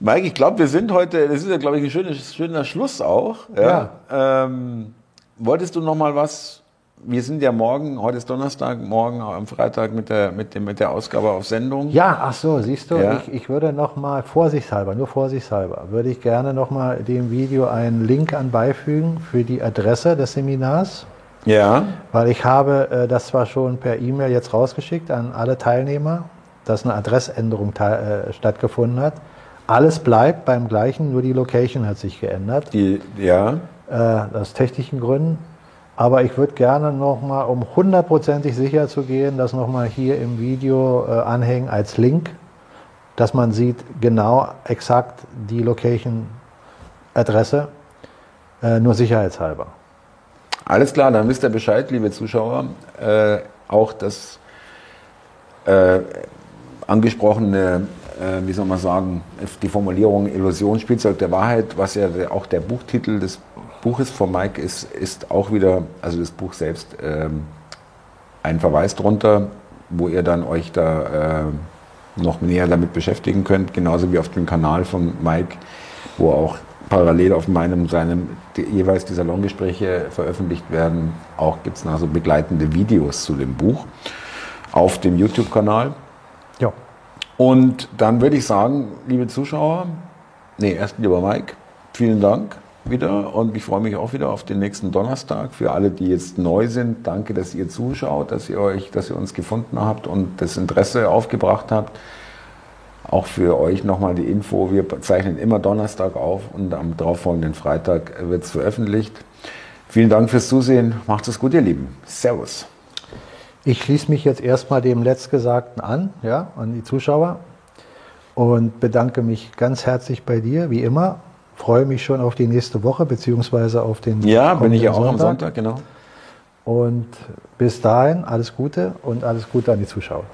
Speaker 1: Mike, ich glaube, wir sind heute, das ist ja, glaube ich, ein schönes, schöner Schluss auch. Ja. Ähm, wolltest du noch mal was? Wir sind ja morgen, heute ist Donnerstag, morgen am Freitag mit der, mit dem, mit der Ausgabe auf Sendung.
Speaker 2: Ja, ach so, siehst du,
Speaker 1: Ja.
Speaker 2: ich, ich würde noch mal vorsichtshalber, nur vorsichtshalber, würde ich gerne noch mal dem Video einen Link an beifügen für die Adresse des Seminars,
Speaker 1: Ja.
Speaker 2: weil ich habe äh, das zwar schon per E-Mail jetzt rausgeschickt an alle Teilnehmer, dass eine Adressänderung äh, stattgefunden hat. Alles bleibt beim gleichen, nur die Location hat sich geändert,
Speaker 1: Die, ja.
Speaker 2: äh, aus technischen Gründen. Aber ich würde gerne noch mal, um hundertprozentig sicher zu gehen, das noch mal hier im Video äh, anhängen als Link, dass man sieht genau exakt die Location-Adresse, äh, nur sicherheitshalber.
Speaker 1: Alles klar, dann wisst ihr Bescheid, liebe Zuschauer. Äh, auch das äh, angesprochene, äh, wie soll man sagen, die Formulierung Illusion, Spielzeug der Wahrheit, was ja auch der Buchtitel des Buches von Mike ist, ist auch wieder, also das Buch selbst, ähm, ein Verweis drunter, wo ihr dann euch da äh, noch näher damit beschäftigen könnt, genauso wie auf dem Kanal von Mike, wo auch parallel auf meinem, seinem die, jeweils die Salongespräche veröffentlicht werden. Auch gibt es also begleitende Videos zu dem Buch auf dem YouTube-Kanal.
Speaker 2: Ja.
Speaker 1: Und dann würde ich sagen, liebe Zuschauer, nee, erst lieber Mike, vielen Dank wieder und ich freue mich auch wieder auf den nächsten Donnerstag. Für alle, die jetzt neu sind, danke, dass ihr zuschaut, dass ihr euch, dass ihr uns gefunden habt und das Interesse aufgebracht habt. Auch für euch nochmal die Info, wir zeichnen immer Donnerstag auf und am darauffolgenden Freitag wird es veröffentlicht. Vielen Dank fürs Zusehen, macht es gut, ihr Lieben. Servus.
Speaker 2: Ich schließe mich jetzt erstmal dem Letztgesagten an, ja, an die Zuschauer und bedanke mich ganz herzlich bei dir, wie immer. Freue mich schon auf die nächste Woche, beziehungsweise auf den.
Speaker 1: Ja, bin ich ja auch am Sonntag, genau.
Speaker 2: Und bis dahin alles Gute und alles Gute an die Zuschauer.